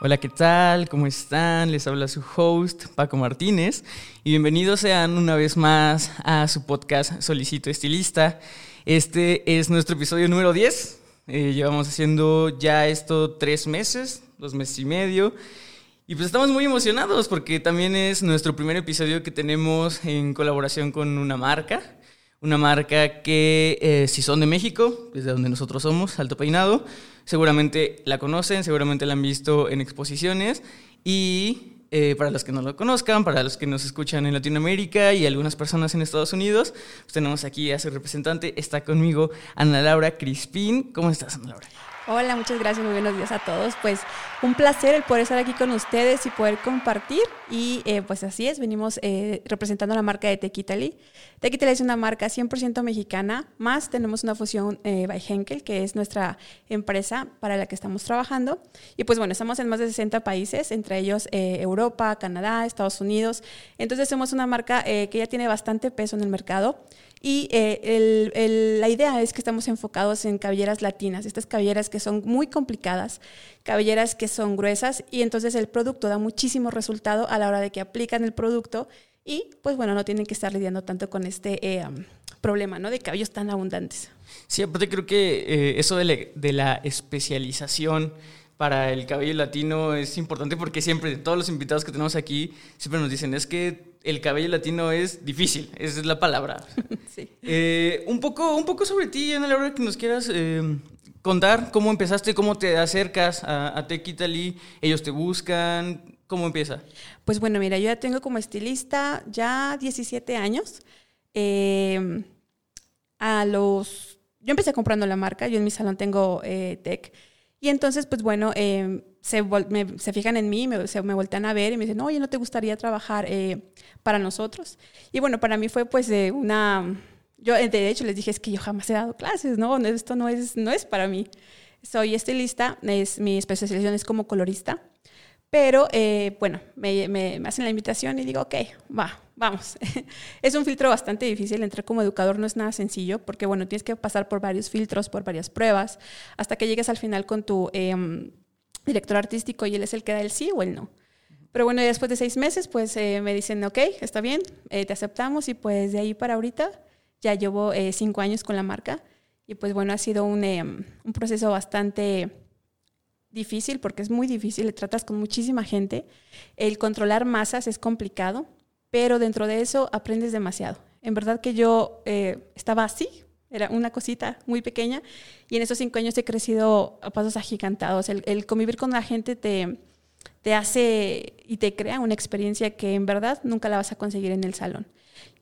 Hola, ¿qué tal? ¿Cómo están? Les habla su host, Paco Martínez, y bienvenidos sean una vez más a su podcast Solicito Estilista. Este es nuestro episodio número 10. Eh, llevamos haciendo ya esto tres meses, dos meses y medio. Y pues estamos muy emocionados porque también es nuestro primer episodio que tenemos en colaboración con una marca. Una marca que eh, si son de México, desde donde nosotros somos, Alto Peinado, seguramente la conocen, seguramente la han visto en exposiciones y eh, para los que no lo conozcan, para los que nos escuchan en Latinoamérica y algunas personas en Estados Unidos, pues tenemos aquí a su representante, está conmigo Ana Laura Crispín. ¿Cómo estás, Ana Laura? Hola, muchas gracias, muy buenos días a todos. Pues un placer el poder estar aquí con ustedes y poder compartir. Y eh, pues así es, venimos eh, representando la marca de Tequitali. Tequitali es una marca 100% mexicana, más tenemos una fusión eh, by Henkel, que es nuestra empresa para la que estamos trabajando. Y pues bueno, estamos en más de 60 países, entre ellos Europa, Canadá, Estados Unidos. Entonces somos una marca que ya tiene bastante peso en el mercado. Y eh, la idea es que estamos enfocados en cabelleras latinas, estas cabelleras que son muy complicadas, cabelleras que son gruesas y entonces el producto da muchísimo resultado a la hora de que aplican el producto y pues bueno, no tienen que estar lidiando tanto con este eh, problema ¿no? de cabellos tan abundantes. Sí, aparte creo que eh, eso de la especialización para el cabello latino es importante porque siempre, todos los invitados que tenemos aquí, siempre nos dicen, es que el cabello latino es difícil, esa es la palabra. Sí. Eh, un, poco, un poco sobre ti, Ana Laura, que nos quieras eh, contar cómo empezaste, cómo te acercas a, a Tequitali, ellos te buscan, ¿cómo empieza? Pues bueno, mira, yo ya tengo como estilista ya 17 años. Eh, a los... Yo empecé comprando la marca, yo en mi salón tengo Tech. Y entonces, pues bueno, se, se, fijan en mí, me, se, me voltean a ver y me dicen, oye, ¿no te gustaría trabajar eh, para nosotros? Y bueno, para mí fue pues una... Yo de hecho les dije, es que yo jamás he dado clases, ¿no? Esto no es, no es para mí. Soy estilista, es, mi especialización es como colorista, pero eh, bueno, me, me, hacen la invitación y digo, ok, va, vamos. es un filtro bastante difícil, entrar como educador no es nada sencillo, porque bueno, tienes que pasar por varios filtros, por varias pruebas, hasta que llegues al final con tu... Eh, director artístico y él es el que da el sí o el no. Pero bueno, después de seis meses, pues eh, me dicen, ok, está bien, eh, te aceptamos y pues de ahí para ahorita ya llevo eh, cinco años con la marca y pues bueno, ha sido un, un, proceso bastante difícil porque es muy difícil, le tratas con muchísima gente, el controlar masas es complicado, pero dentro de eso aprendes demasiado. En verdad que yo estaba así, era una cosita muy pequeña y en esos cinco años he crecido a pasos agigantados. El, convivir con la gente te, te hace y te crea una experiencia que en verdad nunca la vas a conseguir en el salón.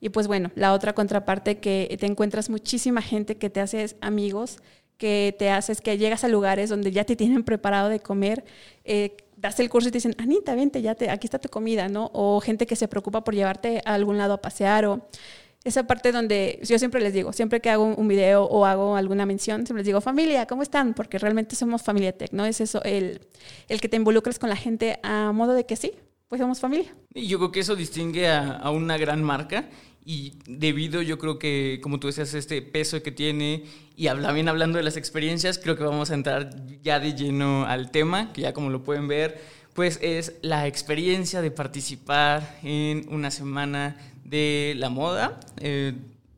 Y pues bueno, la otra contraparte que te encuentras muchísima gente que te haces amigos, que te haces que llegas a lugares donde ya te tienen preparado de comer, eh, das el curso y te dicen, Anita, vente, ya te, aquí está tu comida, ¿no? O gente que se preocupa por llevarte a algún lado a pasear o esa parte donde yo siempre les digo, siempre que hago un video o hago alguna mención, siempre les digo, familia, ¿cómo están? Porque realmente somos familia tech, ¿no? Es eso, el, el que te involucres con la gente a modo de que sí, pues somos familia. Y yo creo que eso distingue a, a una gran marca y debido yo creo que, como tú decías, este peso que tiene y hablando de las experiencias, creo que vamos a entrar ya de lleno al tema, que ya como lo pueden ver, pues es la experiencia de participar en una semana de la moda. Eh,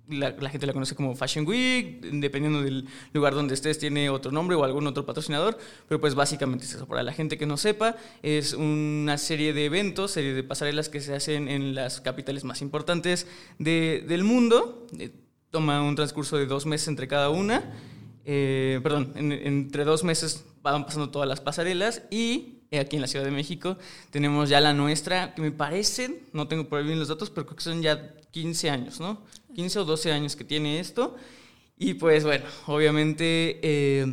la, gente la conoce como Fashion Week, dependiendo del lugar donde estés tiene otro nombre o algún otro patrocinador, pero pues básicamente es eso. Para la gente que no sepa, es una serie de eventos, serie de pasarelas que se hacen en las capitales más importantes del mundo. Eh, toma un transcurso de dos meses entre cada una. Eh, perdón, entre dos meses van pasando todas las pasarelas y aquí en la Ciudad de México. Tenemos ya la nuestra, que me parecen, no tengo por ahí bien los datos, pero creo que son ya 15 años, ¿no? 15 o 12 años que tiene esto. Y pues bueno, obviamente, eh,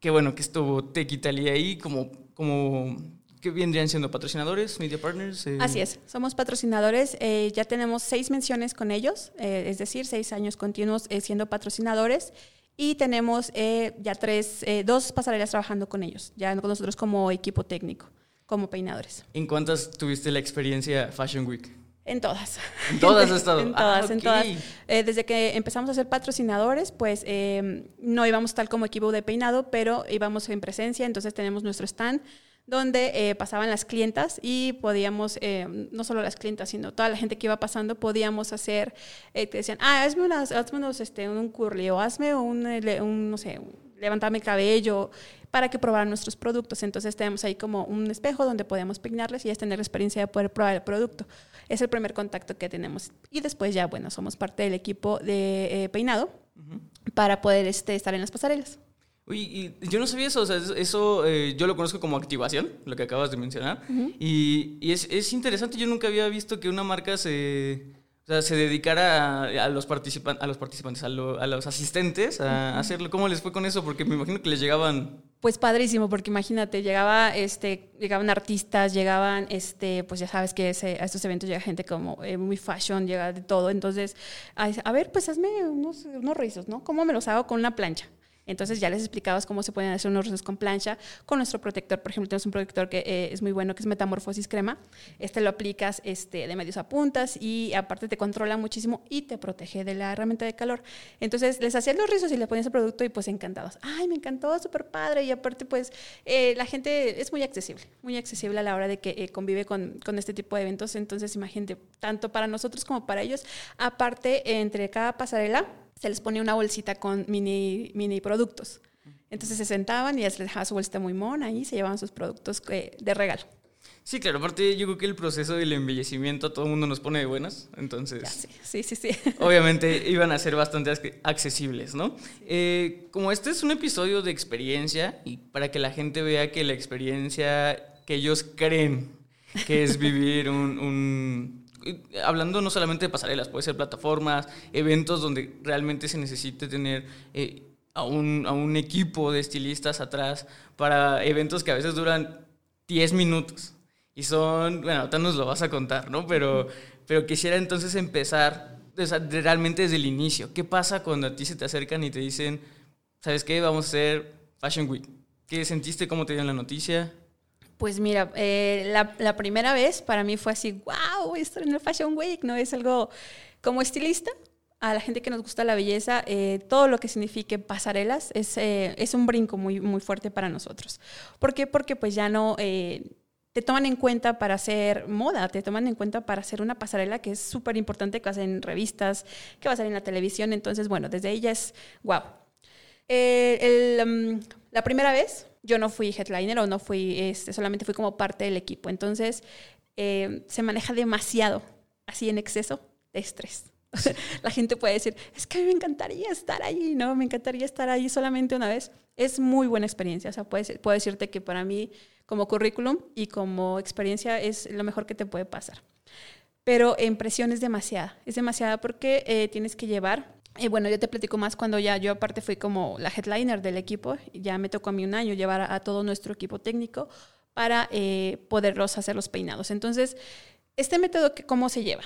qué bueno que estuvo Tequitali ahí como, como ¿Qué vendrían siendo patrocinadores, media partners? Eh? Así es, somos patrocinadores. Eh, ya tenemos seis menciones con ellos, eh, es decir, seis años continuos siendo patrocinadores. Y tenemos ya tres, dos pasarelas trabajando con ellos, ya con nosotros como equipo técnico, como peinadores. ¿En cuántas tuviste la experiencia Fashion Week? En todas. En todas has estado. en todas, en todas. desde que empezamos a ser patrocinadores, pues no íbamos tal como equipo de peinado, pero íbamos en presencia, entonces tenemos nuestro stand donde eh, pasaban las clientas y podíamos, eh, no solo las clientas, sino toda la gente que iba pasando, podíamos hacer, eh, te decían, ah, hazme, unas, hazme unos, este, un curly o hazme un, un no sé, levantarme el cabello para que probaran nuestros productos. Entonces tenemos ahí como un espejo donde podíamos peinarles y es tener la experiencia de poder probar el producto. Es el primer contacto que tenemos. Y después ya, bueno, somos parte del equipo de peinado para poder este, estar en las pasarelas. Uy, y yo no sabía eso, o sea, eso eh, yo lo conozco como activación, lo que acabas de mencionar, y, y es, es, interesante, yo nunca había visto que una marca se, o sea, se dedicara a, los, participan a los participantes, a, los asistentes, a, hacerlo. ¿Cómo les fue con eso? Porque me imagino que les llegaban... Pues padrísimo, porque imagínate, llegaba, este, llegaban artistas, llegaban, este, pues ya sabes que ese, a estos eventos llega gente como eh, muy fashion, llega de todo. Entonces, a, a, ver, pues hazme unos, unos rizos, ¿no? ¿Cómo me los hago con una plancha? Entonces ya les explicabas cómo se pueden hacer unos rizos con plancha, con nuestro protector. Por ejemplo, tenemos un protector que eh, es muy bueno, que es Metamorfosis Crema. Este lo aplicas este, de medios a puntas y aparte te controla muchísimo y te protege de la herramienta de calor. Entonces les hacías los rizos y le ponías el producto y pues encantados. Ay, me encantó, súper padre. Y aparte pues eh, la gente es muy accesible, muy accesible a la hora de que eh, convive con, con este tipo de eventos. Entonces imagínate, tanto para nosotros como para ellos. Aparte, entre cada pasarela, se les ponía una bolsita con mini, mini productos. Entonces se sentaban y ya se les dejaba su bolsita muy mona y se llevaban sus productos eh, de regalo. Sí, claro, aparte yo creo que el proceso del embellecimiento a todo el mundo nos pone de buenas, entonces... sí, sí, sí, Obviamente iban a ser bastante accesibles, ¿no? Eh, como este es un episodio de experiencia y para que la gente vea que la experiencia que ellos creen que es vivir un hablando no solamente de pasarelas, puede ser plataformas, eventos donde realmente se necesite tener eh, a, un, a, un, equipo de estilistas atrás para eventos que a veces duran 10 minutos. Y son, bueno, ahorita nos lo vas a contar, ¿no? Pero, pero quisiera entonces empezar realmente desde el inicio. ¿Qué pasa cuando a ti se te acercan y te dicen, ¿sabes qué? Vamos a hacer Fashion Week. ¿Qué sentiste? ¿Cómo te dieron la noticia? Pues mira, eh, la, primera vez para mí fue así, wow, estar en el Fashion Week, ¿no? Es algo como estilista, a la gente que nos gusta la belleza, eh, todo lo que signifique pasarelas es, eh, es un brinco muy, muy fuerte para nosotros. ¿Por qué? Porque pues ya no te toman en cuenta para hacer moda, te toman en cuenta para hacer una pasarela que es súper importante, que va revistas, que va a ser en la televisión. Entonces, bueno, desde ella es wow. Mm, la primera vez yo no fui headliner o no fui, este, solamente fui como parte del equipo. Entonces, eh, se maneja demasiado, así en exceso, de estrés. La gente puede decir, es que a mí me encantaría estar allí, ¿no? Me encantaría estar allí solamente una vez. Es muy buena experiencia. O sea, puedo, puedo decirte que para mí, como currículum y como experiencia, es lo mejor que te puede pasar. Pero en presión es demasiada. Es demasiada porque eh, tienes que llevar y bueno, yo te platico más cuando ya yo aparte fui como la headliner del equipo, ya me tocó a mí un año llevar a, todo nuestro equipo técnico para eh, poderlos hacer los peinados. Entonces, este método, ¿cómo se lleva?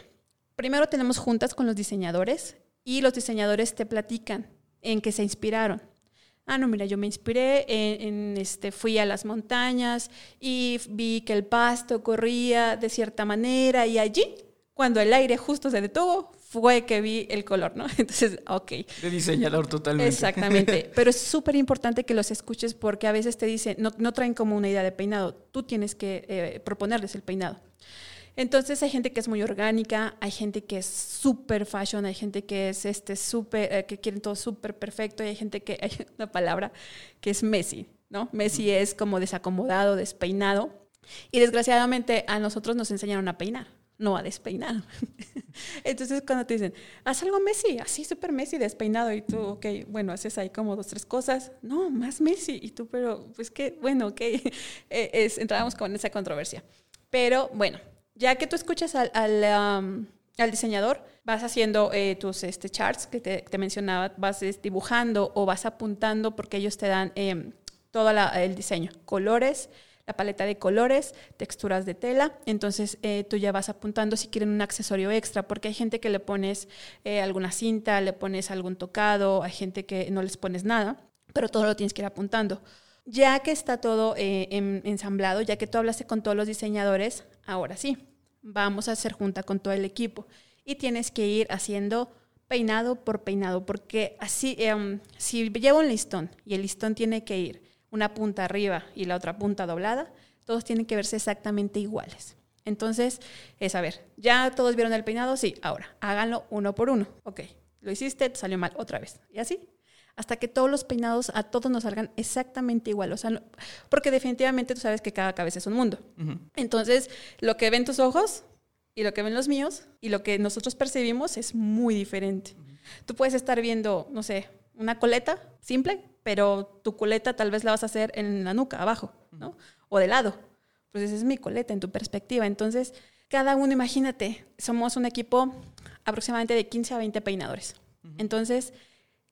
Primero tenemos juntas con los diseñadores y los diseñadores te platican en qué se inspiraron. Ah, no, mira, yo me inspiré en, este, fui a las montañas y vi que el pasto corría de cierta manera y allí, cuando el aire justo se detuvo, fue que vi el color, ¿no? Entonces, ok. De diseñador totalmente. Exactamente. Pero es súper importante que los escuches porque a veces te dicen, no, no traen como una idea de peinado, tú tienes que eh, proponerles el peinado. Entonces hay gente que es muy orgánica, hay gente que es súper fashion, hay gente que es este súper, eh, que quieren todo súper perfecto, y hay gente que, hay una palabra que es messy, ¿no? Messy es como desacomodado, despeinado. Y desgraciadamente a nosotros nos enseñaron a peinar no a despeinar. Entonces cuando te dicen, haz algo Messi, así súper Messi, despeinado, y tú, ok, bueno, haces ahí como dos, tres cosas, no, más Messi, y tú, pero, pues que, bueno, ok, eh, es, entrábamos con esa controversia. Pero bueno, ya que tú escuchas al, al, diseñador, vas haciendo eh, tus este, charts que te, mencionaba, vas dibujando o vas apuntando porque ellos te dan eh, todo el diseño, colores, la paleta de colores, texturas de tela. Entonces eh, tú ya vas apuntando si quieren un accesorio extra, porque hay gente que le pones eh, alguna cinta, le pones algún tocado, hay gente que no les pones nada, pero todo lo tienes que ir apuntando. Ya que está todo eh, en- ensamblado, ya que tú hablaste con todos los diseñadores, ahora sí, vamos a hacer junta con todo el equipo y tienes que ir haciendo peinado por peinado, porque así, em, si llevo un listón y el listón tiene que ir una punta arriba y la otra punta doblada, todos tienen que verse exactamente iguales. Entonces, es a ver, ¿ya todos vieron el peinado? Sí, ahora, háganlo uno por uno. Ok, lo hiciste, te salió mal otra vez. Y así, hasta que todos los peinados a todos nos salgan exactamente igual. O sea, no- porque definitivamente tú sabes que cada cabeza es un mundo. Entonces, lo que ven tus ojos y lo que ven los míos y lo que nosotros percibimos es muy diferente. Tú puedes estar viendo, no sé, una coleta simple, pero tu coleta tal vez la vas a hacer en la nuca, abajo, ¿no? O de lado. Pues esa es mi coleta en tu perspectiva. Entonces, cada uno, imagínate, somos un equipo aproximadamente de 15 a 20 peinadores. Entonces,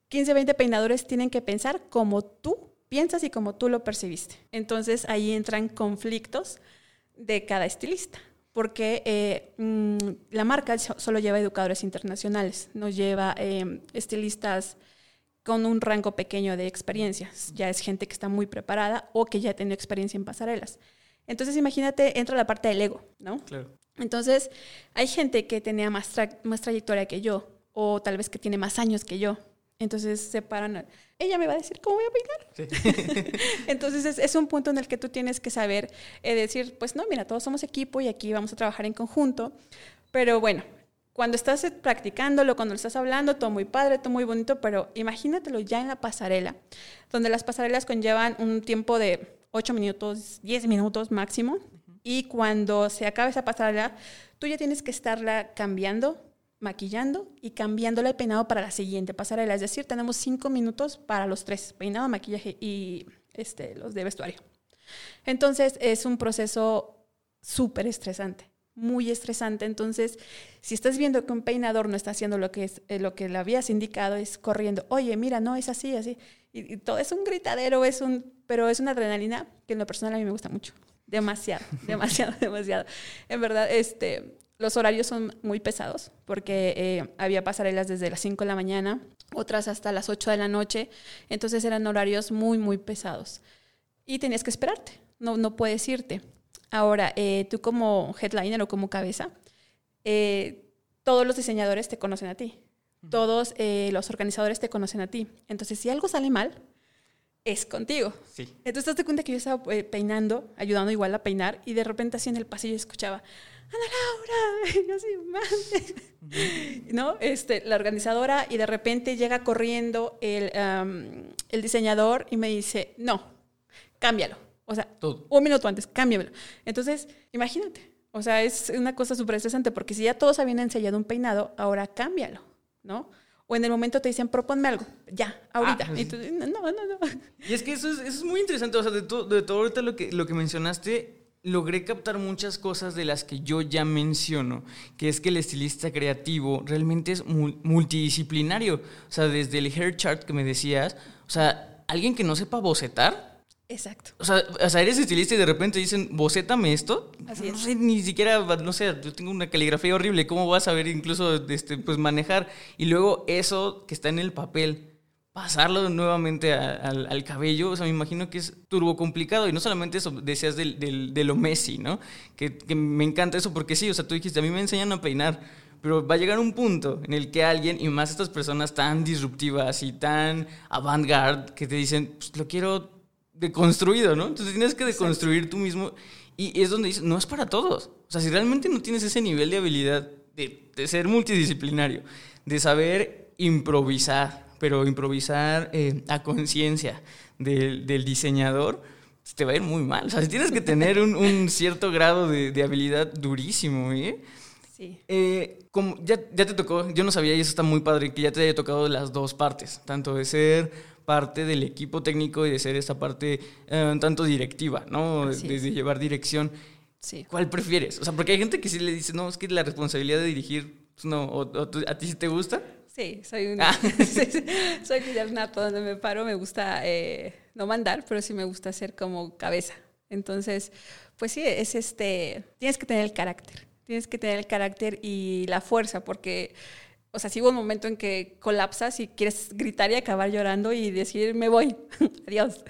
15, 20 peinadores tienen que pensar como tú piensas y como tú lo percibiste. Entonces ahí entran conflictos de cada estilista, porque eh, mm, la marca so- solo lleva educadores internacionales, no lleva eh, estilistas con un rango pequeño de experiencias. Ya es gente que está muy preparada o que ya tiene experiencia en pasarelas. Entonces imagínate, entra la parte del ego, ¿no? Claro. Entonces, hay gente que tenía más, tra- más trayectoria que yo, o tal vez que tiene más años que yo. Entonces se paran. Ella me va a decir cómo voy a peinar. Entonces es, es un punto en el que tú tienes que saber eh, decir, pues no, mira, todos somos equipo y aquí vamos a trabajar en conjunto. Pero bueno, cuando estás practicándolo, cuando lo estás hablando, todo muy padre, todo muy bonito, pero imagínatelo ya en la pasarela, donde las pasarelas conllevan un tiempo de 8 minutos, 10 minutos máximo. Y cuando se acaba esa pasarela, tú ya tienes que estarla cambiando, maquillando y cambiándole el peinado para la siguiente pasarela. Es decir, tenemos cinco minutos para los tres, peinado, maquillaje y este, los de vestuario. Entonces es un proceso súper estresante, muy estresante. Entonces, si estás viendo que un peinador no está haciendo lo que, es, eh, lo que le habías indicado, es corriendo, oye, mira, no, es así, así. Y, y todo es un gritadero, es un, pero es una adrenalina que en lo personal a mí me gusta mucho. Demasiado, demasiado, demasiado. En verdad, este, los horarios son muy pesados porque eh, había pasarelas desde las 5 de la mañana, otras hasta las 8 de la noche. Entonces eran horarios muy, muy pesados. Y tenías que esperarte, no, no puedes irte. Ahora, eh, tú como headliner o como cabeza, eh, todos los diseñadores te conocen a ti. Todos eh, los organizadores te conocen a ti. Entonces, si algo sale mal, es contigo. Sí. Entonces, te das cuenta que yo estaba peinando, ayudando igual a peinar, y de repente así en el pasillo escuchaba, Ana Laura, y yo así, "Madre". ¿no? Este, la organizadora, y de repente llega corriendo el, el diseñador y me dice, no, cámbialo. O sea, Todo. un minuto antes, cámbiamelo. Entonces, imagínate. O sea, es una cosa súper estresante porque si ya todos habían ensayado un peinado, ahora cámbialo, ¿no? O en el momento te dicen, proponme algo, ya, ahorita. Ah, y tú, no, no, no. Y es que eso es, eso es muy interesante, o sea, de, to- de todo ahorita lo que, lo que mencionaste, logré captar muchas cosas de las que yo ya menciono, que es que el estilista creativo realmente es mul- multidisciplinario, o sea, desde el hair chart que me decías, o sea, alguien que no sepa bocetar, Exacto. o sea, o sea, eres estilista y de repente dicen, bocétame esto. Así no es. sé, ni siquiera, no sé, yo tengo una caligrafía horrible, ¿cómo vas a saber incluso este, pues, manejar? Y luego eso que está en el papel, pasarlo nuevamente a- al, al cabello, o sea, me imagino que es turbo complicado. Y no solamente eso, decías del, del- de lo Messi, ¿no? Que, que me encanta eso porque sí, o sea, tú dijiste, a mí me enseñan a peinar. Pero va a llegar un punto en el que alguien, y más estas personas tan disruptivas y tan avant-garde, que te dicen, pues lo quiero deconstruido, ¿no? Entonces tienes que deconstruir tú mismo. Y es donde dices, no es para todos. O sea, si realmente no tienes ese nivel de habilidad de, de ser multidisciplinario, de saber improvisar, pero improvisar eh, a conciencia del, del diseñador, te va a ir muy mal. O sea, tienes que tener un, un cierto grado de, de habilidad durísimo, ¿eh? Sí. Eh, como ya, ya te tocó, yo no sabía y eso está muy padre, que ya te haya tocado las dos partes, tanto de ser parte del equipo técnico y de ser esta parte eh, un tanto directiva, ¿no? Así De, es. de llevar dirección. Sí. ¿Cuál prefieres? O sea, porque hay gente que sí le dice, no, es que la responsabilidad de dirigir, pues, no, o, o ¿a ti sí te gusta? Sí, soy una. Ah. soy nato. Donde me paro me gusta eh, no mandar, pero sí me gusta ser como cabeza. Entonces, pues sí, es este, tienes que tener el carácter, tienes que tener el carácter y la fuerza, porque, o sea, si hubo un momento en que colapsas y quieres gritar y acabar llorando y decir, me voy, adiós.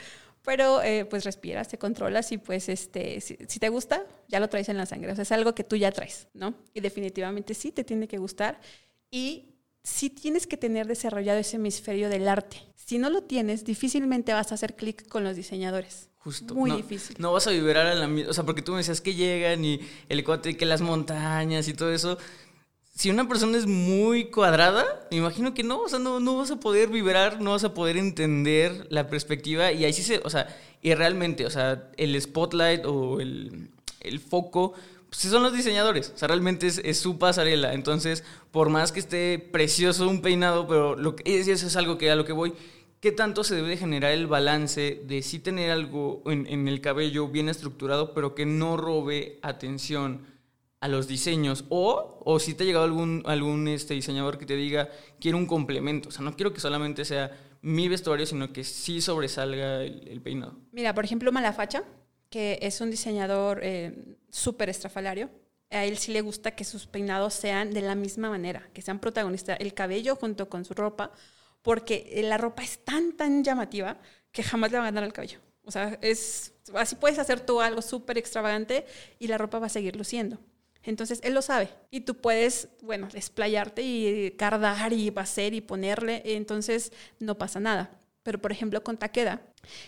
Pero eh, pues respiras, te controlas y pues este, si, si, te gusta, ya lo traes en la sangre. O sea, es algo que tú ya traes, ¿no? Y definitivamente sí te tiene que gustar. Y sí tienes que tener desarrollado ese hemisferio del arte. Si no lo tienes, difícilmente vas a hacer clic con los diseñadores. Justo. Muy no, difícil. No vas a vibrar a la. O sea, porque tú me decías que llegan y el cuate, que las montañas y todo eso. Si una persona es muy cuadrada, me imagino que no, o sea, no, no vas a poder vibrar, no vas a poder entender la perspectiva y ahí sí se, o sea, y realmente, o sea, el spotlight o el, el foco pues son los diseñadores. O sea, realmente es, su pasarela. Entonces, por más que esté precioso un peinado, pero lo que, eso es algo que a lo que voy. ¿Qué tanto se debe generar el balance de sí tener algo en, en, el cabello bien estructurado, pero que no robe atención a los diseños? O, o si te ha llegado algún, algún este, diseñador que te diga, quiero un complemento. O sea, no quiero que solamente sea mi vestuario, sino que sí sobresalga el, el peinado. Mira, por ejemplo, Malafacha, que es un diseñador eh, súper estrafalario. A él sí le gusta que sus peinados sean de la misma manera, que sean protagonistas, el cabello junto con su ropa, porque la ropa es tan, tan llamativa que jamás le va a ganar al cabello. O sea, es, así puedes hacer tú algo súper extravagante y la ropa va a seguir luciendo. Entonces, él lo sabe. Y tú puedes, bueno, desplayarte y cardar y hacer y ponerle. Entonces, no pasa nada. Pero, por ejemplo, con Takeda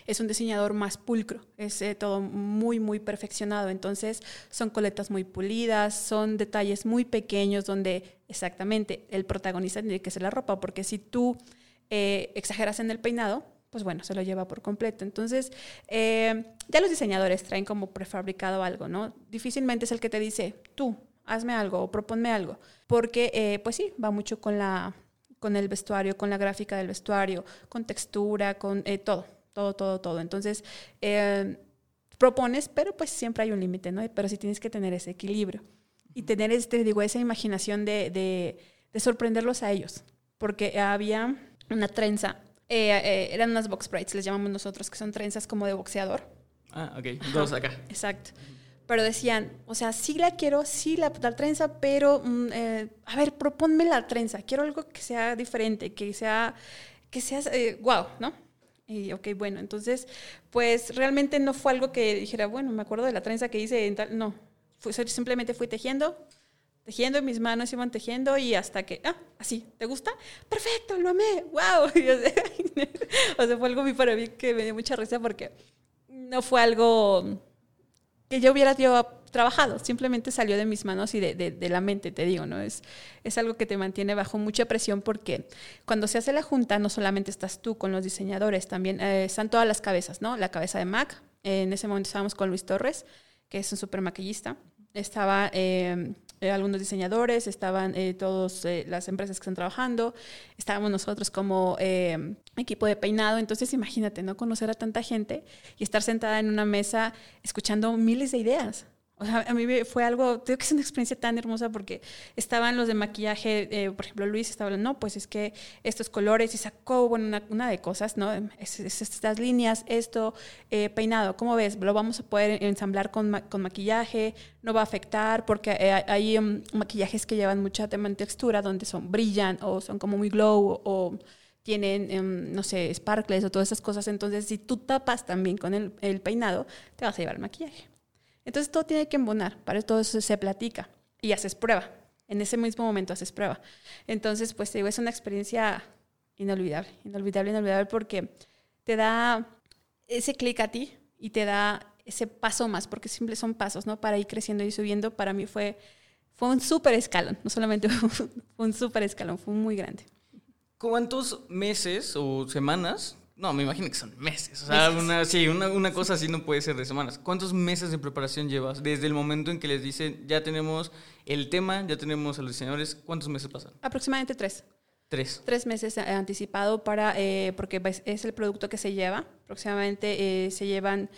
es un diseñador más pulcro, es eh, todo muy, muy perfeccionado. Entonces, son coletas muy pulidas, son detalles muy pequeños donde exactamente el protagonista tiene que ser la ropa, porque si tú eh, exageras en el peinado, pues bueno, se lo lleva por completo. Entonces, eh, ya los diseñadores traen como prefabricado algo, ¿no? Difícilmente es el que te dice, tú, hazme algo o proponme algo, porque, eh, pues sí, va mucho con la con el vestuario, con la gráfica del vestuario, con textura, con eh, todo, todo, todo, todo. Entonces, propones, pero pues siempre hay un límite, ¿no? Pero sí tienes que tener ese equilibrio y tener, este, digo, esa imaginación de, de, de sorprenderlos a ellos, porque había una trenza, eh, eh, eran unas box braids, les llamamos nosotros, que son trenzas como de boxeador. Ah, ok, dos acá. Exacto pero decían, o sea, sí la quiero, sí la, la trenza, pero, mm, eh, a ver, proponme la trenza, quiero algo que sea diferente, que sea, que sea, eh, wow, ¿no? Y, ok, bueno, entonces, pues realmente no fue algo que dijera, bueno, me acuerdo de la trenza que hice, en tal, no, simplemente fui tejiendo, tejiendo, mis manos iban tejiendo y hasta que, ah, así, ¿te gusta? Perfecto, lo amé, wow. o sea, fue algo muy para mí que me dio mucha risa porque no fue algo que yo hubiera yo trabajado, simplemente salió de mis manos y de, de, de, la mente, te digo, ¿no? Es, es algo que te mantiene bajo mucha presión porque cuando se hace la junta no solamente estás tú con los diseñadores, también eh, están todas las cabezas, ¿no? La cabeza de Mac, eh, en ese momento estábamos con Luis Torres, que es un super maquillista, estaba... Eh, eh, algunos diseñadores, estaban eh, todas eh, las empresas que están trabajando, estábamos nosotros como eh, equipo de peinado, entonces imagínate, ¿no? Conocer a tanta gente y estar sentada en una mesa escuchando miles de ideas. O sea, a mí fue algo, creo que es una experiencia tan hermosa porque estaban los de maquillaje, eh, por ejemplo, Luis estaba hablando, no, pues es que estos colores y sacó bueno, una, una de cosas, ¿no? Es, es estas líneas, esto, eh, peinado, ¿cómo ves? Lo vamos a poder ensamblar con, con maquillaje, no va a afectar porque eh, hay um, maquillajes que llevan mucha tema en textura donde son, brillan o son como muy glow o, tienen, um, no sé, sparkles o todas esas cosas. Entonces, si tú tapas también con el peinado, te vas a llevar el maquillaje. Entonces todo tiene que embonar, para todo eso se platica y haces prueba. En ese mismo momento haces prueba. Entonces, pues te digo, es una experiencia inolvidable, inolvidable, inolvidable porque te da ese clic a ti y te da ese paso más, porque siempre son pasos, ¿no? Para ir creciendo y subiendo, para mí fue, fue un súper escalón, no solamente fue un súper escalón, fue muy grande. ¿Cuántos meses o semanas no, me imagino que son meses. O sea, meses. Una, sí, una, una, cosa así no puede ser de semanas. ¿Cuántos meses de preparación llevas? Desde el momento en que les dicen, ya tenemos el tema, ya tenemos a los diseñadores, ¿cuántos meses pasan? Aproximadamente tres. Tres. Tres meses anticipado para, eh, porque es el producto que se lleva. Aproximadamente eh, se llevan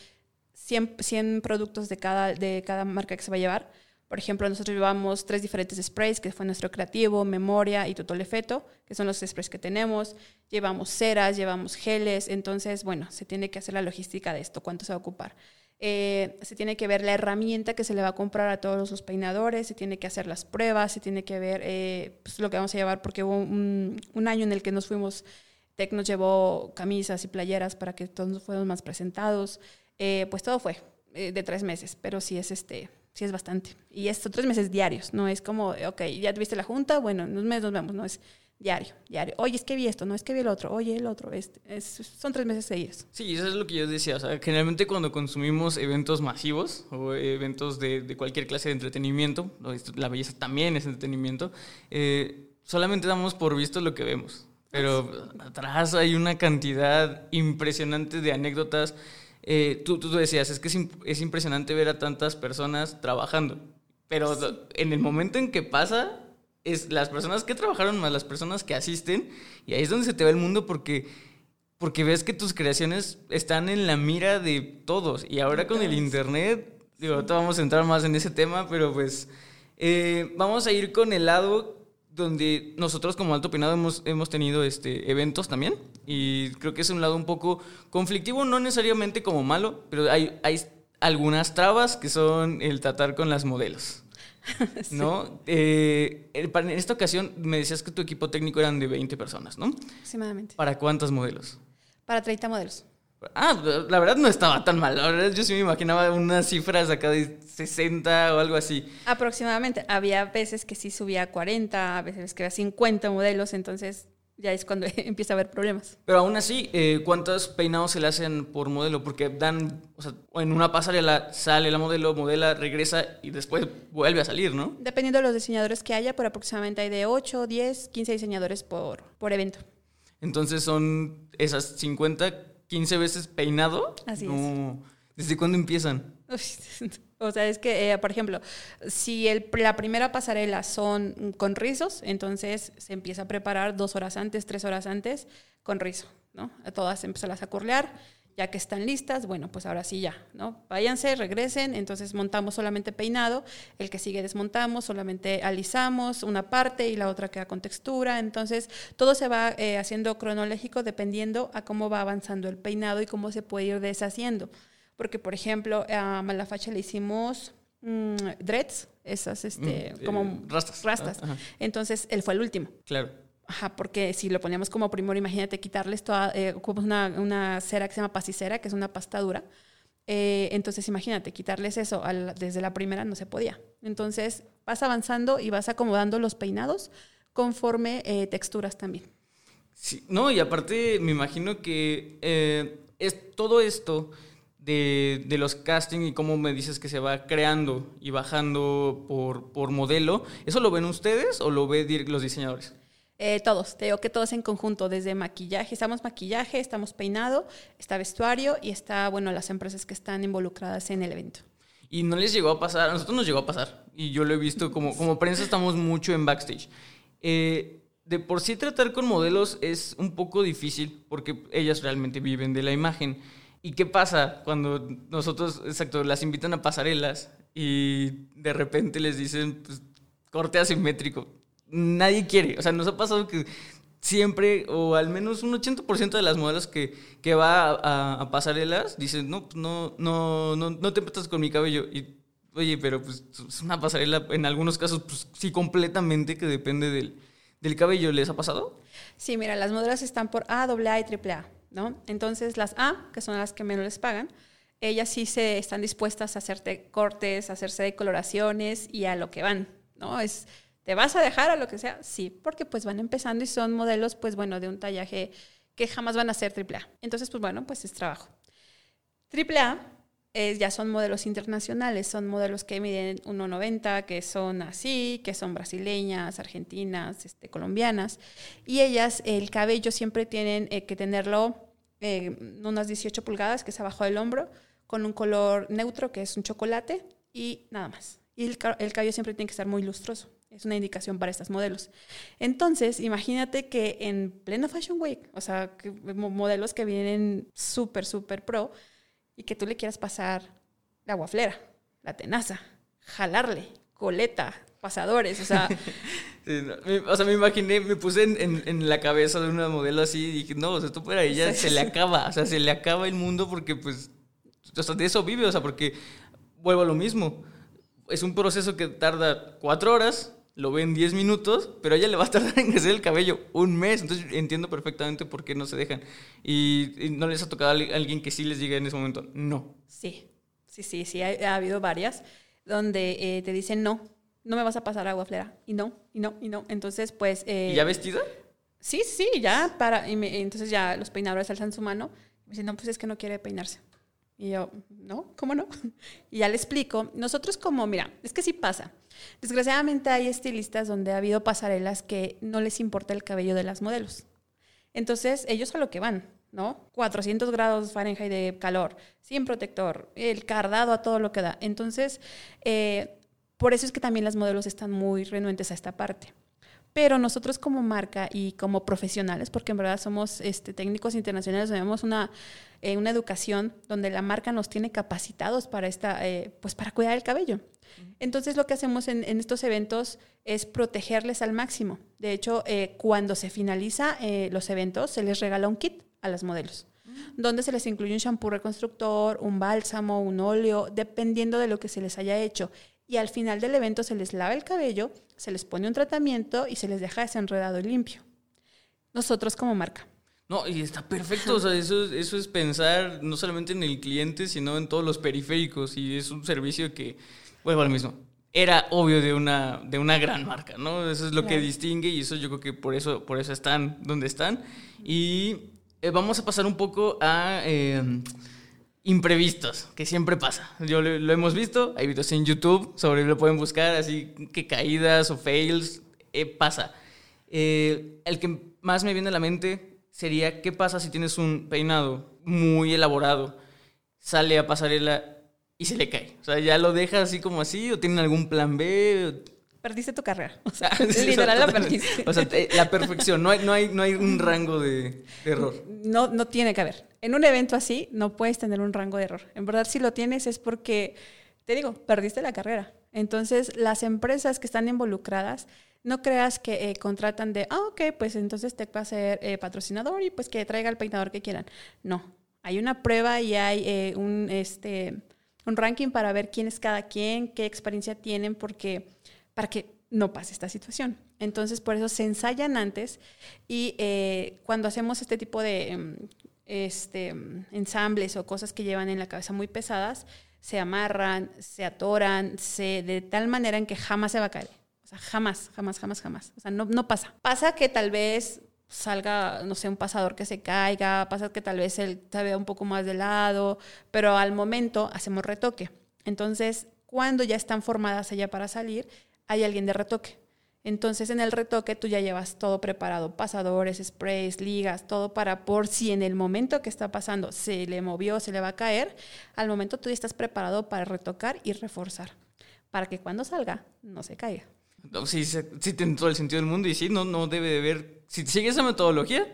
100, 100 productos de cada, de cada marca que se va a llevar. Por ejemplo, nosotros llevamos tres diferentes sprays, que fue nuestro creativo, memoria y tutolefeto, que son los sprays que tenemos. Llevamos ceras, llevamos geles, entonces, bueno, se tiene que hacer la logística de esto, cuánto se va a ocupar. eh, se tiene que ver la herramienta que se le va a comprar a todos los peinadores, se tiene que hacer las pruebas, se tiene que ver eh, pues, lo que vamos a llevar, porque hubo un, un año en el que nos fuimos, Tech nos llevó camisas y playeras para que todos fuéramos más presentados, eh, pues todo fue eh, de tres meses, pero sí es este, sí es bastante. Y es tres meses diarios, no es como, ok, ya tuviste la junta, bueno, en un mes nos vemos, no es diario, diario. Oye, es que vi esto, no es que vi el otro, oye, el otro, este, es, son tres meses seguidos. Sí, eso es lo que yo decía. O sea, generalmente cuando consumimos eventos masivos o eventos de, de cualquier clase de entretenimiento, la belleza también es entretenimiento, eh, solamente damos por visto lo que vemos. Pero atrás hay una cantidad impresionante de anécdotas. Eh, tú, tú decías, es que es, es impresionante ver a tantas personas trabajando. Pero en el momento en que pasa, es las personas que trabajaron más las personas que asisten y ahí es donde se te va el mundo porque porque ves que tus creaciones están en la mira de todos y ahora con el internet digo ahorita vamos a entrar más en ese tema pero pues eh, vamos a ir con el lado donde nosotros como Alto Pinado hemos, hemos tenido este, eventos también y creo que es un lado un poco conflictivo, no necesariamente como malo, pero hay, hay algunas trabas que son el tratar con las modelos. sí. ¿No? Eh, en esta ocasión me decías que tu equipo técnico eran de 20 personas, ¿no? Aproximadamente. ¿Para cuántos modelos? Para 30 modelos. Ah, la verdad no estaba tan mal. La verdad yo sí me imaginaba unas cifras acá de 60 o algo así. Aproximadamente. Había veces que sí subía a 40, a veces que había 50 modelos, entonces ya es cuando empieza a haber problemas. Pero aún así, eh, ¿cuántos peinados se le hacen por modelo? Porque dan, o sea, en una pasarela sale la modelo, modela, regresa y después vuelve a salir, ¿no? Dependiendo de los diseñadores que haya, pero aproximadamente hay de 8, 10, 15 diseñadores por, por evento. Entonces son esas 50, 15 veces peinado. Así no. es. ¿Desde cuándo empiezan? O sea, es que, eh, por ejemplo, si el, la primera pasarela son con rizos, entonces se empieza a preparar dos horas antes, tres horas antes con rizo, ¿no? A todas empezarlas a curlear, ya que están listas, bueno, pues ahora sí ya, ¿no? Váyanse, regresen, entonces montamos solamente peinado, el que sigue desmontamos, solamente alisamos una parte y la otra queda con textura, entonces todo se va eh, haciendo cronológico dependiendo a cómo va avanzando el peinado y cómo se puede ir deshaciendo porque por ejemplo a Malafacha le hicimos mmm, dreads, esas este, mm, como eh, rastas. rastas. Ah, Entonces él fue el último. Claro. Ajá, porque si lo poníamos como primero, imagínate quitarles toda, eh, una, una, cera que se llama pasicera, que es una pasta dura. Eh, entonces imagínate, quitarles eso desde la primera no se podía. Entonces vas avanzando y vas acomodando los peinados conforme eh, texturas también. Sí, no, y aparte me imagino que es todo esto de, de, los casting y cómo me dices que se va creando y bajando por, por modelo, ¿eso lo ven ustedes o lo ven los diseñadores? Eh, todos, te digo que todos en conjunto, desde maquillaje, estamos maquillaje, estamos peinado, está vestuario y está, bueno, las empresas que están involucradas en el evento. Y no les llegó a pasar, a nosotros nos llegó a pasar, y yo lo he visto como, como prensa estamos mucho en backstage. Eh, de por sí tratar con modelos es un poco difícil porque ellas realmente viven de la imagen. ¿Y qué pasa cuando nosotros, exacto, las invitan a pasarelas y de repente les dicen, pues, corte asimétrico? Nadie quiere. O sea, nos ha pasado que siempre, o al menos un 80% de las modelos que, que va a, pasarelas dicen, no, pues no, no, no, no te metas con mi cabello. Y, oye, pero pues es una pasarela, en algunos casos, pues sí, completamente, que depende del, del cabello. ¿Les ha pasado? Sí, mira, las modelos están por A, AA y AAA. ¿no? Entonces las A, que son las que menos les pagan, ellas sí se están dispuestas a hacerte cortes, a hacerse decoloraciones y a lo que van, ¿no? Es, ¿te vas a dejar a lo que sea? Sí, porque pues van empezando y son modelos, pues bueno, de un tallaje que jamás van a ser AAA. Entonces, pues bueno, pues es trabajo. AAA es, ya son modelos internacionales, son modelos que miden 1,90, que son así, que son brasileñas, argentinas, este, colombianas. Y ellas, el cabello siempre tienen eh, que tenerlo eh, unas 18 pulgadas, que es abajo del hombro, con un color neutro, que es un chocolate, y nada más. Y el, el cabello siempre tiene que estar muy lustroso. Es una indicación para estas modelos. Entonces, imagínate que en pleno Fashion Week, o sea, que, modelos que vienen súper, súper pro, y que tú le quieras pasar la guaflera, la tenaza, jalarle, coleta, pasadores, o sea... Sí, no, me, o sea, me imaginé, me puse en, en, en, la cabeza de una modelo así y dije, no, o sea, esto para ella se le acaba, o sea, se le acaba el mundo porque pues o sea, de eso vive, o sea, porque vuelvo a lo mismo. Es un proceso que tarda cuatro horas, lo ve en diez minutos, pero a ella le va a tardar en crecer el cabello un mes. Entonces entiendo perfectamente por qué no se dejan. Y, y no les ha tocado a alguien que sí les diga en ese momento, no. Sí, sí, sí, sí, ha, ha habido varias donde eh, te dicen no, no me vas a pasar agua flera. Y no, y no, y no. Entonces, pues... eh, ¿Y ya vestida? Sí, sí, ya para. Y me- entonces ya los peinadores alzan su mano y me dicen, no, pues es que no quiere peinarse. Y yo, no, ¿cómo no? Y ya le explico. Nosotros como, mira, es que sí pasa. Desgraciadamente hay estilistas donde ha habido pasarelas que no les importa el cabello de las modelos. Entonces ellos a lo que van, ¿no? 400 grados Fahrenheit de calor, sin protector, el cardado a todo lo que da. Entonces, eh, por eso es que también las modelos están muy renuentes a esta parte. Pero nosotros como marca y como profesionales, porque en verdad somos este, técnicos internacionales, tenemos una, eh, una educación donde la marca nos tiene capacitados para, esta, eh, pues para cuidar el cabello. Entonces lo que hacemos en, en estos eventos es protegerles al máximo. De hecho, eh, cuando se finaliza eh, los eventos, se les regala un kit a las modelos, donde se les incluye un shampoo reconstructor, un bálsamo, un óleo, dependiendo de lo que se les haya hecho. Y al final del evento se les lava el cabello, se les pone un tratamiento y se les deja desenredado y limpio. Nosotros como marca. No, y está perfecto. O sea, eso, eso es pensar no solamente en el cliente, sino en todos los periféricos. Y es un servicio que, vuelvo al mismo, era obvio de una, de una gran marca, ¿no? Eso es lo que Claro. distingue y eso yo creo que por eso, por eso están donde están. Y eh, vamos a pasar un poco a eh, imprevistos, que siempre pasa. Yo lo, lo hemos visto, hay videos en YouTube, sobre lo pueden buscar, así que caídas o fails, eh, pasa. Eh, el que más me viene a la mente sería qué pasa si tienes un peinado muy elaborado, sale a pasarela y se le cae. O sea, ya lo deja así como así o tienen algún plan B. Perdiste tu carrera. O sea, literal la perdiste. O sea, la perfección, no hay, no hay, no hay un rango de, de error. no, no tiene que haber. En un evento así no puedes tener un rango de error. En verdad, si lo tienes es porque, te digo, perdiste la carrera. Entonces, las empresas que están involucradas, no creas que eh, contratan de, ah, ok, pues entonces te va a ser eh, patrocinador y pues que traiga el peinador que quieran. No, hay una prueba y hay eh, un, este, un ranking para ver quién es cada quien, qué experiencia tienen, porque para que no pase esta situación. Entonces, por eso se ensayan antes y cuando hacemos este tipo de em, este, em, ensambles o cosas que llevan en la cabeza muy pesadas, se amarran, se atoran, se, de tal manera en que jamás se va a caer. Sea, jamás, jamás, jamás, jamás. O sea, no, no pasa. Pasa que tal vez salga, no sé, un pasador que se caiga, pasa que tal vez él se vea un poco más de lado, pero al momento hacemos retoque. Entonces, cuando ya están formadas allá para salir, hay alguien de retoque. Entonces, en el retoque tú ya llevas todo preparado, pasadores, sprays, ligas, todo para por si en el momento que está pasando se le movió, se le va a caer, al momento tú ya estás preparado para retocar y reforzar, para que cuando salga no se caiga. No, sí, sí tiene todo el sentido del mundo y sí, no, no debe de haber... Si sigues esa metodología,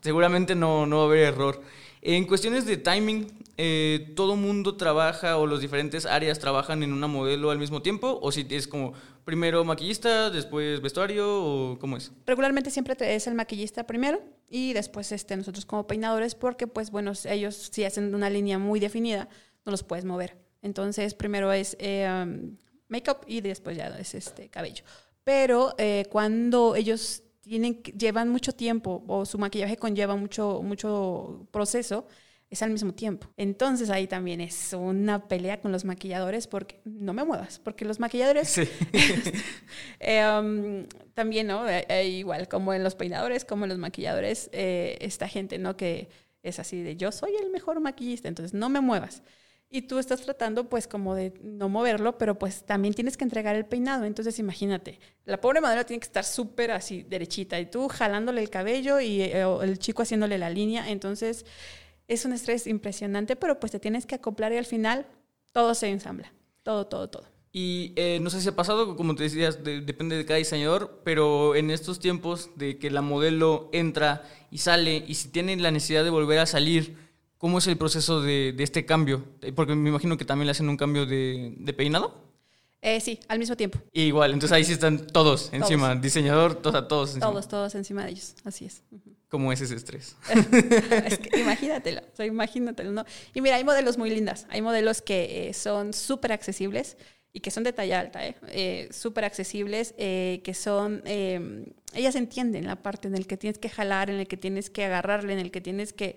seguramente no, no va a haber error. En cuestiones de timing, eh, ¿todo mundo trabaja o las diferentes áreas trabajan en una modelo al mismo tiempo? ¿O si es como primero maquillista, después vestuario o cómo es? Regularmente siempre es el maquillista primero y después este, nosotros como peinadores porque pues bueno, ellos si hacen una línea muy definida no los puedes mover. Entonces primero es eh, make-up y después ya es este cabello. Pero eh, cuando ellos tienen, llevan mucho tiempo o su maquillaje conlleva mucho, mucho proceso, es al mismo tiempo. Entonces ahí también es una pelea con los maquilladores porque no me muevas, porque los maquilladores Sí. eh, um, también, ¿no? Eh, eh, igual como en los peinadores, como en los maquilladores, eh, esta gente, ¿no? Que es así de yo soy el mejor maquillista, entonces no me muevas. Y tú estás tratando pues como de no moverlo, pero pues también tienes que entregar el peinado. Entonces imagínate, la pobre madera tiene que estar súper así derechita y tú jalándole el cabello y eh, el chico haciéndole la línea. Entonces es un estrés impresionante, pero pues te tienes que acoplar y al final todo se ensambla. Todo, todo, todo. Y eh, no sé si ha pasado, como te decías, de- depende de cada diseñador, pero en estos tiempos de que la modelo entra y sale y si tiene la necesidad de volver a salir, ¿cómo es el proceso de, de este cambio? Porque me imagino que también le hacen un cambio de, de peinado. Eh, sí, al mismo tiempo. Igual, entonces ahí sí están todos encima, diseñador, todos, todos encima. Todos, todos encima de ellos, así es. ¿Cómo es ese estrés? es que imagínatelo, o sea, imagínatelo, ¿no? Y mira, hay modelos muy lindas, hay modelos que eh, son súper accesibles y que son de talla alta, ¿eh? Eh, súper accesibles, eh, que son, eh, ellas entienden la parte en el que tienes que jalar, en el que tienes que agarrarle, en el que tienes que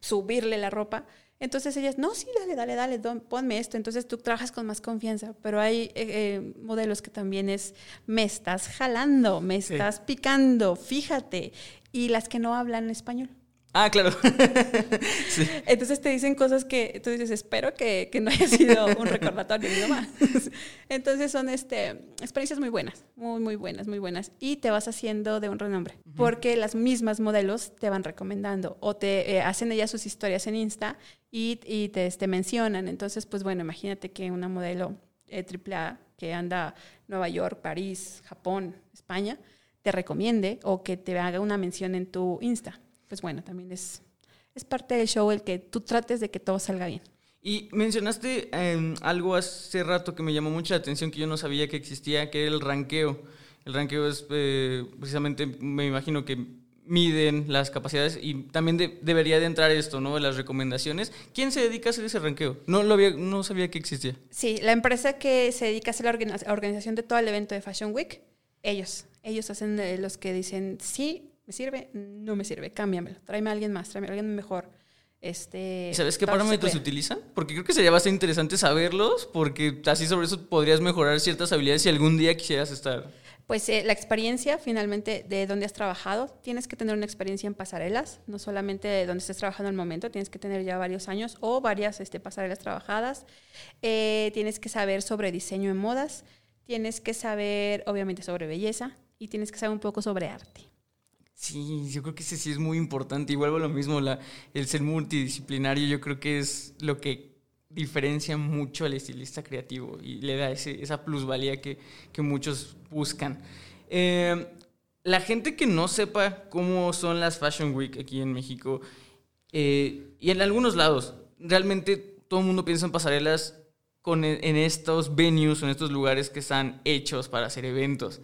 subirle la ropa. Entonces ellas, no, sí, dale, dale, dale, don- ponme esto. Entonces tú trabajas con más confianza, pero hay eh, eh, modelos que también es, me estás jalando, me Sí. estás picando, fíjate. Y las que no hablan español. Ah, claro. sí. Entonces te dicen cosas que tú dices, espero que, que no haya sido un recordatorio de mi mamá. Entonces son este, experiencias muy buenas, muy, muy buenas, muy buenas. Y te vas haciendo de un renombre, porque las mismas modelos te van recomendando o te eh, hacen ellas sus historias en Insta y, y te, te mencionan. Entonces, pues bueno, imagínate que una modelo eh, AAA que anda Nueva York, París, Japón, España, te recomiende o que te haga una mención en tu Insta. Pues bueno, también es, es parte del show el que tú trates de que todo salga bien. Y mencionaste eh, algo hace rato que me llamó mucho la atención, que yo no sabía que existía, que era el ranqueo. El ranqueo es eh, precisamente, me imagino que miden las capacidades y también de- debería de entrar esto, ¿no? Las recomendaciones. ¿Quién se dedica a hacer ese ranqueo? No, lo había, no sabía que existía. Sí, la empresa que se dedica a hacer la organi- organización de todo el evento de Fashion Week, ellos, ellos hacen eh, los que dicen, sí, me sirve, no me sirve, cámbiamelo, tráeme a alguien más, tráeme a alguien mejor. Este, ¿Y sabes qué se parámetros se utilizan? Porque creo que sería bastante interesante saberlos, porque así sobre eso podrías mejorar ciertas habilidades si algún día quisieras estar. Pues eh, la experiencia, finalmente, de dónde has trabajado. Tienes que tener una experiencia en pasarelas, no solamente de donde estés trabajando al momento, tienes que tener ya varios años o varias este, pasarelas trabajadas. Eh, tienes que saber sobre diseño en modas, tienes que saber, obviamente, sobre belleza y tienes que saber un poco sobre arte. Sí, yo creo que ese sí es muy importante. Igual lo mismo, la, el ser multidisciplinario, yo creo que es lo que diferencia mucho al estilista creativo y le da ese, esa plusvalía que, que muchos buscan. Eh, la gente que no sepa cómo son las Fashion Week aquí en México eh, y en algunos lados, realmente todo el mundo piensa en pasarelas con, en estos venues, en estos lugares que están hechos para hacer eventos.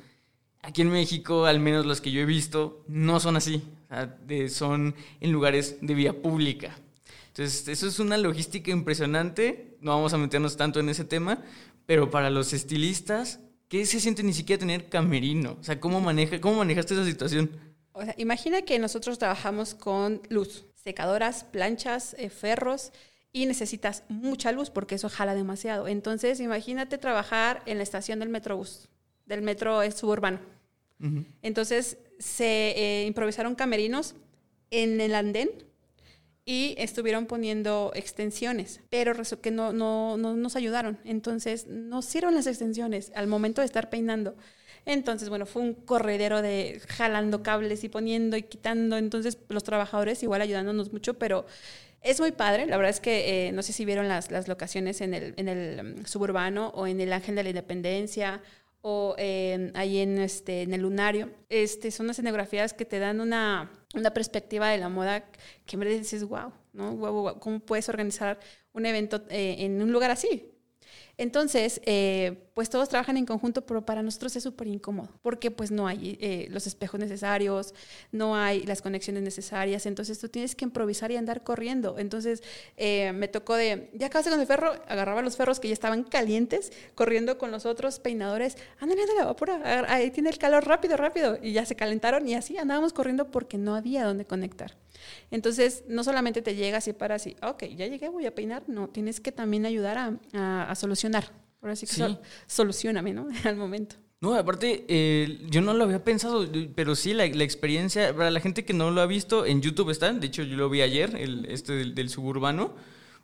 Aquí en México, al menos los que yo he visto, no son así. O sea, de- son en lugares de vía pública. Entonces, eso es una logística impresionante. No vamos a meternos tanto en ese tema, pero para los estilistas, ¿qué se siente ni siquiera tener camerino? O sea, ¿cómo, maneja, cómo manejaste esa situación? O sea, imagina que nosotros trabajamos con luz, secadoras, planchas, eh, ferros y necesitas mucha luz porque eso jala demasiado. Entonces, imagínate trabajar en la estación del Metrobús, del metro eh, Entonces, se eh, improvisaron camerinos en el andén y estuvieron poniendo extensiones, pero que no, no, no nos ayudaron. Entonces, nos sirven las extensiones al momento de estar peinando. Entonces, bueno, fue un corredero de jalando cables y poniendo y quitando. Entonces, los trabajadores igual ayudándonos mucho, pero es muy padre. La verdad es que eh, no sé si vieron las, las locaciones en el, en el mm, suburbano o en el Ángel de la Independencia o eh, ahí en, este, en el lunario. Este, son unas escenografías que te dan una, una perspectiva de la moda que en verdad dices, wow, ¿no? Wow, wow, ¿cómo puedes organizar un evento eh, en un lugar así? Entonces, eh, pues todos trabajan en conjunto, pero para nosotros es súper incómodo, porque pues no hay eh, los espejos necesarios, no hay las conexiones necesarias, entonces tú tienes que improvisar y andar corriendo. Entonces, eh, me tocó de, ya acabaste con el ferro, agarraba los ferros que ya estaban calientes, corriendo con los otros peinadores, ándale, ándale, agar- ahí tiene el calor, rápido, rápido, y ya se calentaron y así andábamos corriendo porque no había dónde conectar. Entonces, no solamente te llegas y paras y, ok, ya llegué, voy a peinar. No, tienes que también ayudar a, a- a solucionar. Ahora sí que Sí. sol- solucioname, ¿no? Al momento. No, aparte, eh, yo no lo había pensado, pero sí, la, la experiencia, para la gente que no lo ha visto, en YouTube está, de hecho yo lo vi ayer, el, este del, del suburbano,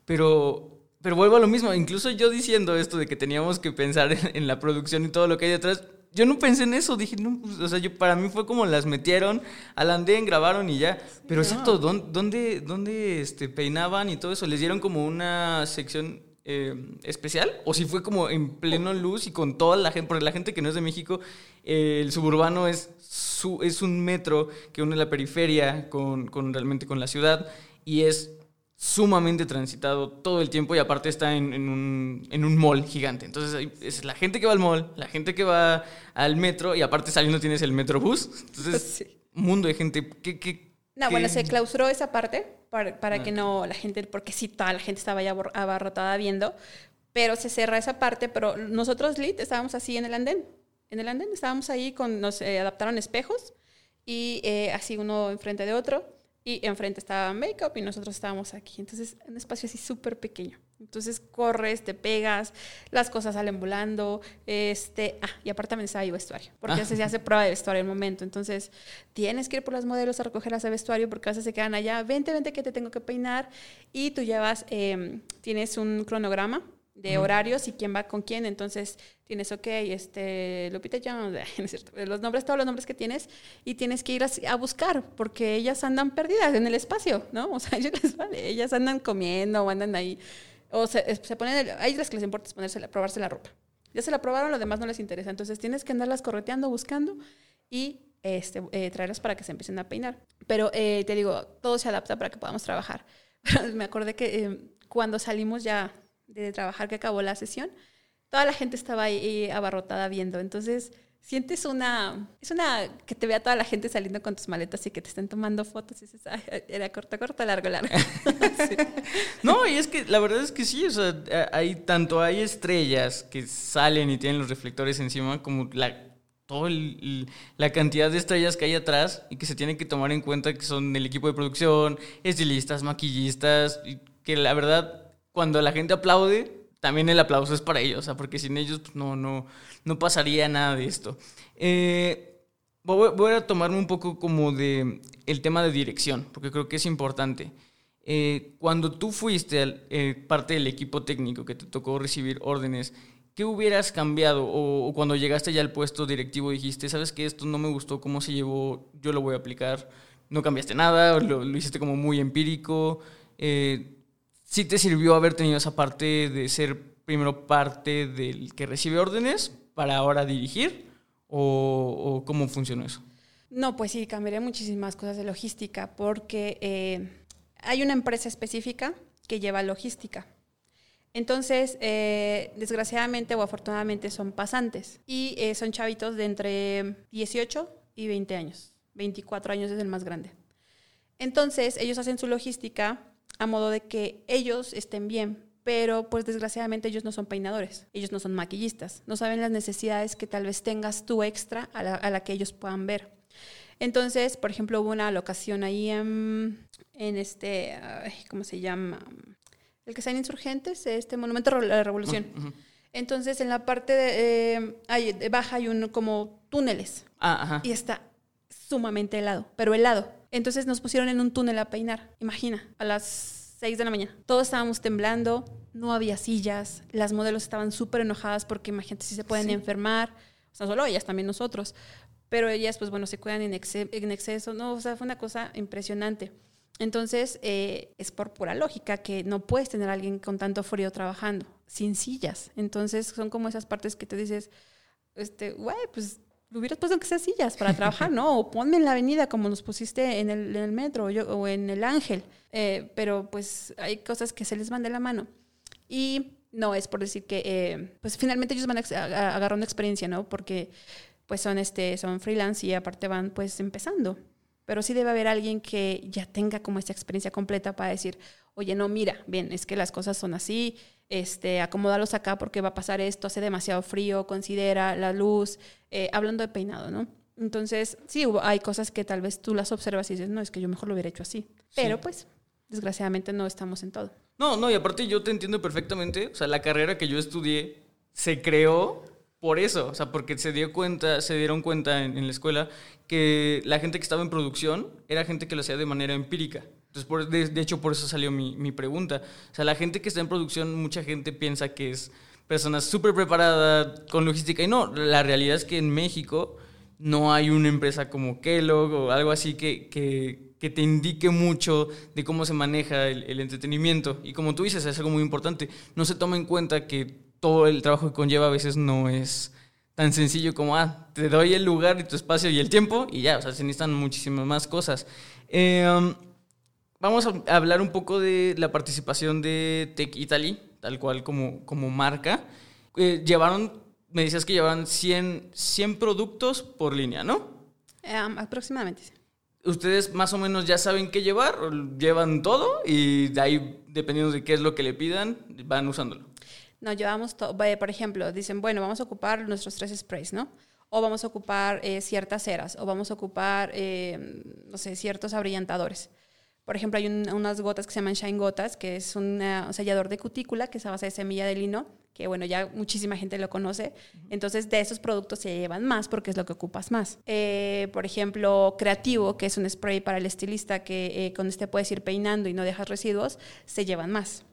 pero, pero vuelvo a lo mismo, incluso yo diciendo esto de que teníamos que pensar en, en la producción y todo lo que hay detrás, yo no pensé en eso, dije, no, pues, o sea, yo, para mí fue como las metieron al andén, grabaron y ya, pero exacto, ¿dónde, dónde, este, peinaban y todo eso? ¿Les dieron como una sección eh, especial? ¿O si fue como en pleno luz y con toda la gente? Porque la gente que no es de México, eh, el suburbano es, su, es un metro que une la periferia con, con realmente con la ciudad y es sumamente transitado todo el tiempo y aparte está en, en un, en un mall gigante. Entonces es la gente que va al mall, la gente que va al metro y aparte saliendo tienes el metrobús. Entonces, Sí. un mundo de gente. ¿Qué, qué, No, qué- bueno, se clausuró esa parte para, para Ah. que no la gente, porque sí, toda la gente estaba ya abarrotada viendo, pero se cerra esa parte, pero nosotros, Lit, estábamos así en el andén. En el andén estábamos ahí, con, nos eh, adaptaron espejos y eh, así uno enfrente de otro y enfrente estaba Makeup y nosotros estábamos aquí. Entonces, un espacio así súper pequeño. Entonces, corres, te pegas, las cosas salen volando. Este, ah, y aparte también estaba ahí vestuario, porque Ah. se hace prueba de vestuario en el momento. Entonces, tienes que ir por las modelos a recogerlas de vestuario porque a veces se quedan allá. Vente, vente que te tengo que peinar. Y tú llevas, eh, tienes un cronograma de horarios y quién va con quién. Entonces tienes, ok, este, Lupita Jones, no es cierto, los nombres, todos los nombres que tienes y tienes que ir a, a buscar porque ellas andan perdidas en el espacio, ¿no? O sea, ellas vale, ellas andan comiendo o andan ahí. O se, se ponen, el- ellas las que les importa es ponerse, probarse la ropa. Ya se la probaron, lo demás no les interesa. Entonces tienes que andarlas correteando, buscando y este, eh, traerlas para que se empiecen a peinar. Pero eh, te digo, todo se adapta para que podamos trabajar. Me acordé que eh, cuando salimos ya de trabajar, que acabó la sesión, toda la gente estaba ahí abarrotada viendo. Entonces sientes una, es una, que te vea toda la gente saliendo con tus maletas y que te estén tomando fotos y dices, "Ay, era corto, corto, largo, largo. Sí. No, y es que la verdad es que sí, o sea, hay tanto hay estrellas que salen y tienen los reflectores encima como la toda la cantidad de estrellas que hay atrás y que se tiene que tomar en cuenta que son el equipo de producción, estilistas, maquillistas, y que la verdad cuando la gente aplaude también el aplauso es para ellos, o sea, porque sin ellos pues, no no no pasaría nada de esto. Eh, voy, a tomarme un poco como de el tema de dirección, porque creo que es importante. Eh, cuando tú fuiste al- eh, parte del equipo técnico que te tocó recibir órdenes, ¿qué hubieras cambiado? O, o cuando llegaste ya al puesto directivo dijiste, sabes que esto no me gustó, cómo se llevó, yo lo voy a aplicar. No cambiaste nada, lo, lo hiciste como muy empírico. Eh, ¿Sí te sirvió haber tenido esa parte de ser primero parte del que recibe órdenes para ahora dirigir? ¿O, cómo funcionó eso? No, pues sí, cambiaría muchísimas cosas de logística porque eh, hay una empresa específica que lleva logística. Entonces, eh, desgraciadamente o afortunadamente son pasantes y eh, son chavitos de entre 18 y 20 años. 24 años es el más grande. Entonces, ellos hacen su logística a modo de que ellos estén bien, pero pues desgraciadamente ellos no son peinadores, ellos no son maquillistas, no saben las necesidades que tal vez tengas tú extra a la, a la que ellos puedan ver. Entonces, por ejemplo, hubo una locación ahí en, en este, ay, ¿cómo se llama? El que está en Insurgentes, este Monumento a la Revolución. Entonces, en la parte de, eh, hay- de baja hay un, como túneles Ah, ajá. y está sumamente helado, pero helado. Entonces nos pusieron en un túnel a peinar, imagina, a las 6 de la mañana. Todos estábamos temblando, no había sillas, las modelos estaban súper enojadas porque imagínate si se pueden Sí. enfermar, o sea, solo ellas, también nosotros. Pero ellas, pues bueno, se cuidan en exceso, no, o sea, fue una cosa impresionante. Entonces, eh, es por pura lógica que no puedes tener a alguien con tanto frío trabajando, sin sillas. Entonces, son como esas partes que te dices, este, güey, pues lo hubieras puesto que sea sillas para trabajar, ¿no? O ponme en la avenida como nos pusiste en el, en el metro yo- o en el Ángel. Eh, pero pues hay cosas que se les van de la mano. Y no es por decir que, eh, pues finalmente ellos van agarrando experiencia, ¿no? Porque pues son, este, son freelance y aparte van pues empezando. Pero sí debe haber alguien que ya tenga como esta experiencia completa para decir, oye, no, mira, bien, es que las cosas son así, este, acomódalos acá porque va a pasar esto, hace demasiado frío, considera la luz, eh, hablando de peinado, ¿no? Entonces, sí, hubo- hay cosas que tal vez tú las observas y dices, no, es que yo mejor lo hubiera hecho así. Pero pues, desgraciadamente no estamos en todo. No, no, y aparte yo te entiendo perfectamente. O sea, la carrera que yo estudié se creó por eso. O sea, porque se dieron cuenta en, la escuela que la gente que estaba en producción era gente que lo hacía de manera empírica. Entonces, de, hecho, por eso salió mi, pregunta. O sea, la gente que está en producción, mucha gente piensa que es persona súper preparada con logística. Y no, la realidad es que en México no hay una empresa como Kellogg o algo así que te indique mucho de cómo se maneja el, el entretenimiento. Y como tú dices, es algo muy importante. No se toma en cuenta que todo el trabajo que conlleva a veces no es tan sencillo como, ah, te doy el lugar y tu espacio y el tiempo y ya, o sea, se necesitan muchísimas más cosas. Eh, um, vamos a hablar un poco de la participación de Tech Italy, tal cual como, como marca. Eh, llevaron, me decías que llevaban 100, 100 productos por línea, ¿no? Um, aproximadamente. Ustedes más o menos ya saben qué llevar, llevan todo y de ahí, dependiendo de qué es lo que le pidan, van usándolo. No, llevamos todo. Por ejemplo, dicen, bueno, vamos a ocupar nuestros tres sprays, ¿no? O vamos a ocupar eh, ciertas ceras, o vamos a ocupar, eh, no sé, ciertos abrillantadores. Por ejemplo, hay un- unas gotas que se llaman Shine Gotas, que es un eh, sellador de cutícula que es a base de semilla de lino, que bueno, ya muchísima gente lo conoce. Entonces, de esos productos se llevan más porque es lo que ocupas más. Eh, por ejemplo, Creativo, que es un spray para el estilista que eh, con este puedes ir peinando y no dejas residuos, se llevan más.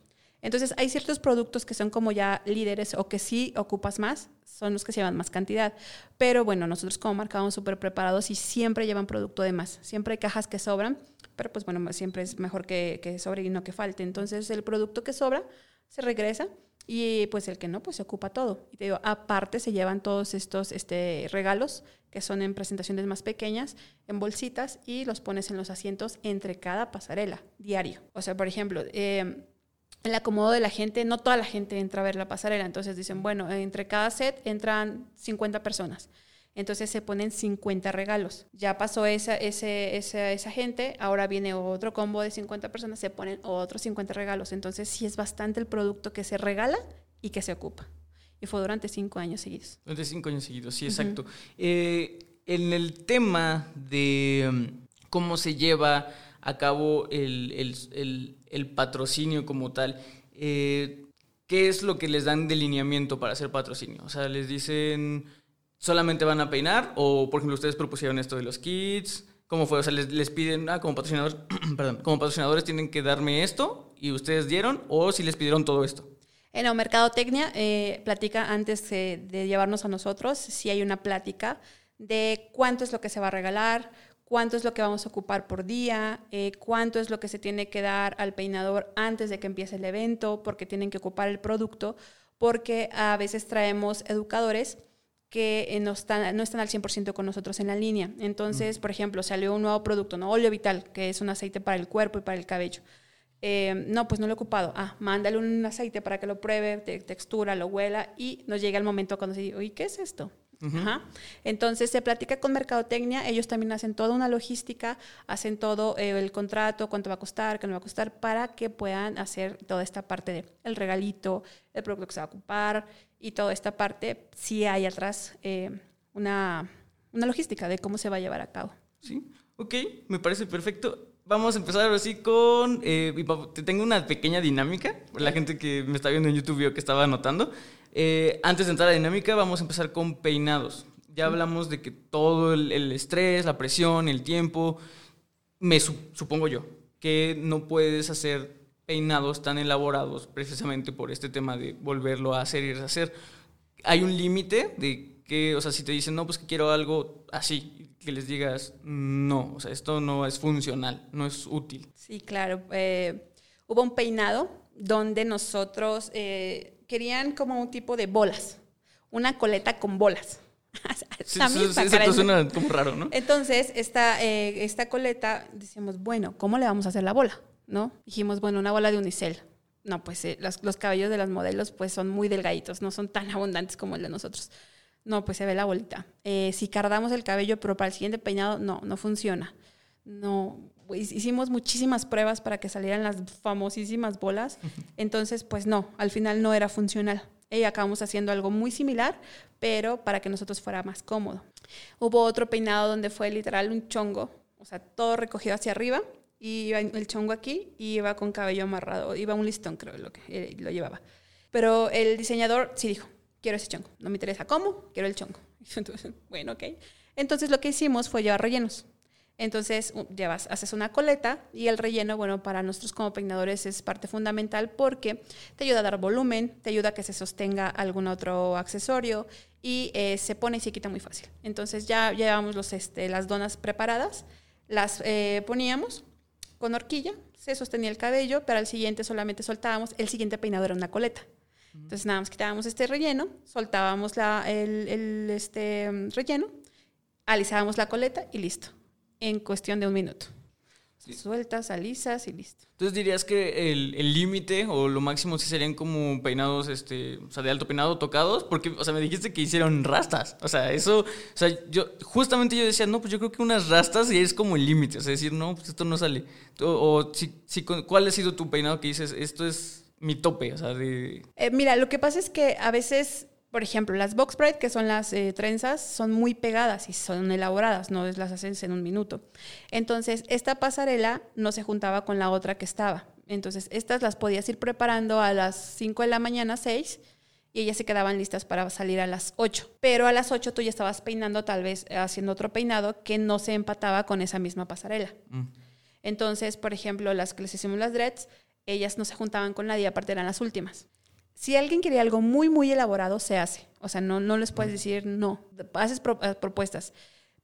Entonces, hay ciertos productos que son como ya líderes o que sí ocupas más, son los que se llevan más cantidad. Pero bueno, nosotros como marca vamos súper preparados y siempre llevan producto de más. Siempre hay cajas que sobran, pero pues bueno, siempre es mejor que, que sobre y no que falte. Entonces, el producto que sobra se regresa y pues el que no, pues se ocupa todo. Y te digo, aparte se llevan todos estos este, regalos que son en presentaciones más pequeñas, en bolsitas y los pones en los asientos entre cada pasarela, diario. O sea, por ejemplo, eh, el acomodo de la gente, no toda la gente entra a ver la pasarela, entonces dicen, bueno, entre cada set entran 50 personas. Entonces se ponen 50 regalos. Ya pasó esa, ese, esa, esa gente, ahora viene otro combo de 50 personas, se ponen otros 50 regalos. Entonces sí es bastante el producto que se regala y que se ocupa. Y fue durante cinco años seguidos. Durante cinco años seguidos, sí, exacto. Eh, en el tema de um, cómo se lleva a cabo el, el- el- el patrocinio como tal, eh, ¿qué es lo que les dan de lineamiento para hacer patrocinio? O sea, les dicen, ¿solamente van a peinar? O, por ejemplo, ustedes propusieron esto de los kits. ¿Cómo fue? O sea, les, piden, ah, como patrocinadores, perdón, como patrocinadores tienen que darme esto y ustedes dieron, o si les pidieron todo esto. En la Mercadotecnia eh, platica antes eh, de llevarnos a nosotros, si hay una plática de cuánto es lo que se va a regalar, cuánto es lo que vamos a ocupar por día, eh, cuánto es lo que se tiene que dar al peinador antes de que empiece el evento, porque tienen que ocupar el producto, porque a veces traemos educadores que eh, no están, no están al 100% con nosotros en la línea. Entonces, por ejemplo, salió un nuevo producto, ¿no? Óleo Vital, que es un aceite para el cuerpo y para el cabello. Eh, no, pues no lo he ocupado. Ah, mándale un aceite para que lo pruebe, te- textura, lo huela y nos llega el momento cuando se dice, oye, ¿qué es esto? Ajá. Entonces se platica con Mercadotecnia, ellos también hacen toda una logística, hacen todo eh, el contrato, cuánto va a costar, qué no va a costar, para que puedan hacer toda esta parte de el regalito, el producto que se va a ocupar y toda esta parte, si hay atrás eh, una, una logística de cómo se va a llevar a cabo. Sí, ok, me parece perfecto. Vamos a empezar así con... eh, tengo una pequeña dinámica. La gente que me está viendo en YouTube vio que estaba anotando. Eh, antes de entrar a dinámica, vamos a empezar con peinados. Ya hablamos de que todo el, el estrés, la presión, el tiempo, me su- supongo yo, que no puedes hacer peinados tan elaborados precisamente por este tema de volverlo a hacer y deshacer. Hay un límite de que, o sea, si te dicen, no, pues que quiero algo así, que les digas, no, o sea, esto no es funcional, no es útil. Sí, claro. eh, hubo un peinado donde nosotros eh, querían como un tipo de bolas, una coleta con bolas. Sí, También sí, sí, el- suena como raro, ¿no? Entonces, esta, eh, esta coleta, decíamos, bueno, ¿cómo le vamos a hacer la bola? ¿No? Dijimos, bueno, una bola de unicel. No, pues eh, los, los cabellos de las modelos pues son muy delgaditos, no son tan abundantes como el de nosotros. No, pues se ve la bolita. Eh, si cardamos el cabello, pero para el siguiente peinado, no, no funciona. No, hicimos muchísimas pruebas para que salieran las famosísimas bolas. Entonces, pues no, al final no era funcional. Y acabamos haciendo algo muy similar, pero para que nosotros fuera más cómodo. Hubo otro peinado donde fue literal un chongo, o sea, todo recogido hacia arriba, y iba el chongo aquí y iba con cabello amarrado, iba un listón, creo, lo que eh, lo llevaba. Pero el diseñador sí dijo, quiero ese chongo, no me interesa cómo, quiero el chongo. Entonces, bueno, ok. Entonces lo que hicimos fue llevar rellenos. Entonces llevas, haces una coleta y el relleno, bueno, para nosotros como peinadores es parte fundamental porque te ayuda a dar volumen, te ayuda a que se sostenga algún otro accesorio y eh, se pone y se quita muy fácil. Entonces ya llevamos los, este, las donas preparadas, las eh, poníamos con horquilla, se sostenía el cabello, pero al siguiente solamente soltábamos, el siguiente peinado era una coleta. Entonces nada más quitábamos este relleno, soltábamos la, el, el, este, relleno, alisábamos la coleta y listo, en cuestión de un minuto. Sueltas, alisas y listo. Entonces dirías que el límite o lo máximo sí serían como peinados, este, o sea, de alto peinado tocados, porque, o sea, me dijiste que hicieron rastas. O sea, eso, o sea, yo, justamente yo decía, no, pues yo creo que unas rastas y es como el límite, o sea, decir, no, pues esto no sale. O, si, si, ¿cuál ha sido tu peinado que dices, esto es mi tope, o sea, de... Eh, mira, lo que pasa es que a veces por ejemplo, las box braid, que son las eh, trenzas, son muy pegadas y son elaboradas, no las haces en un minuto. Entonces, esta pasarela no se juntaba con la otra que estaba. Entonces, estas las podías ir preparando a las 5 de la mañana, 6, y ellas se quedaban listas para salir a las 8. Pero a las 8 tú ya estabas peinando, tal vez haciendo otro peinado que no se empataba con esa misma pasarela. Mm. Entonces, por ejemplo, las que les hicimos las dreads, ellas no se juntaban con nadie, aparte eran las últimas si alguien quiere algo muy, muy elaborado, se hace. O sea, no, no les puedes decir no, haces eh, propuestas.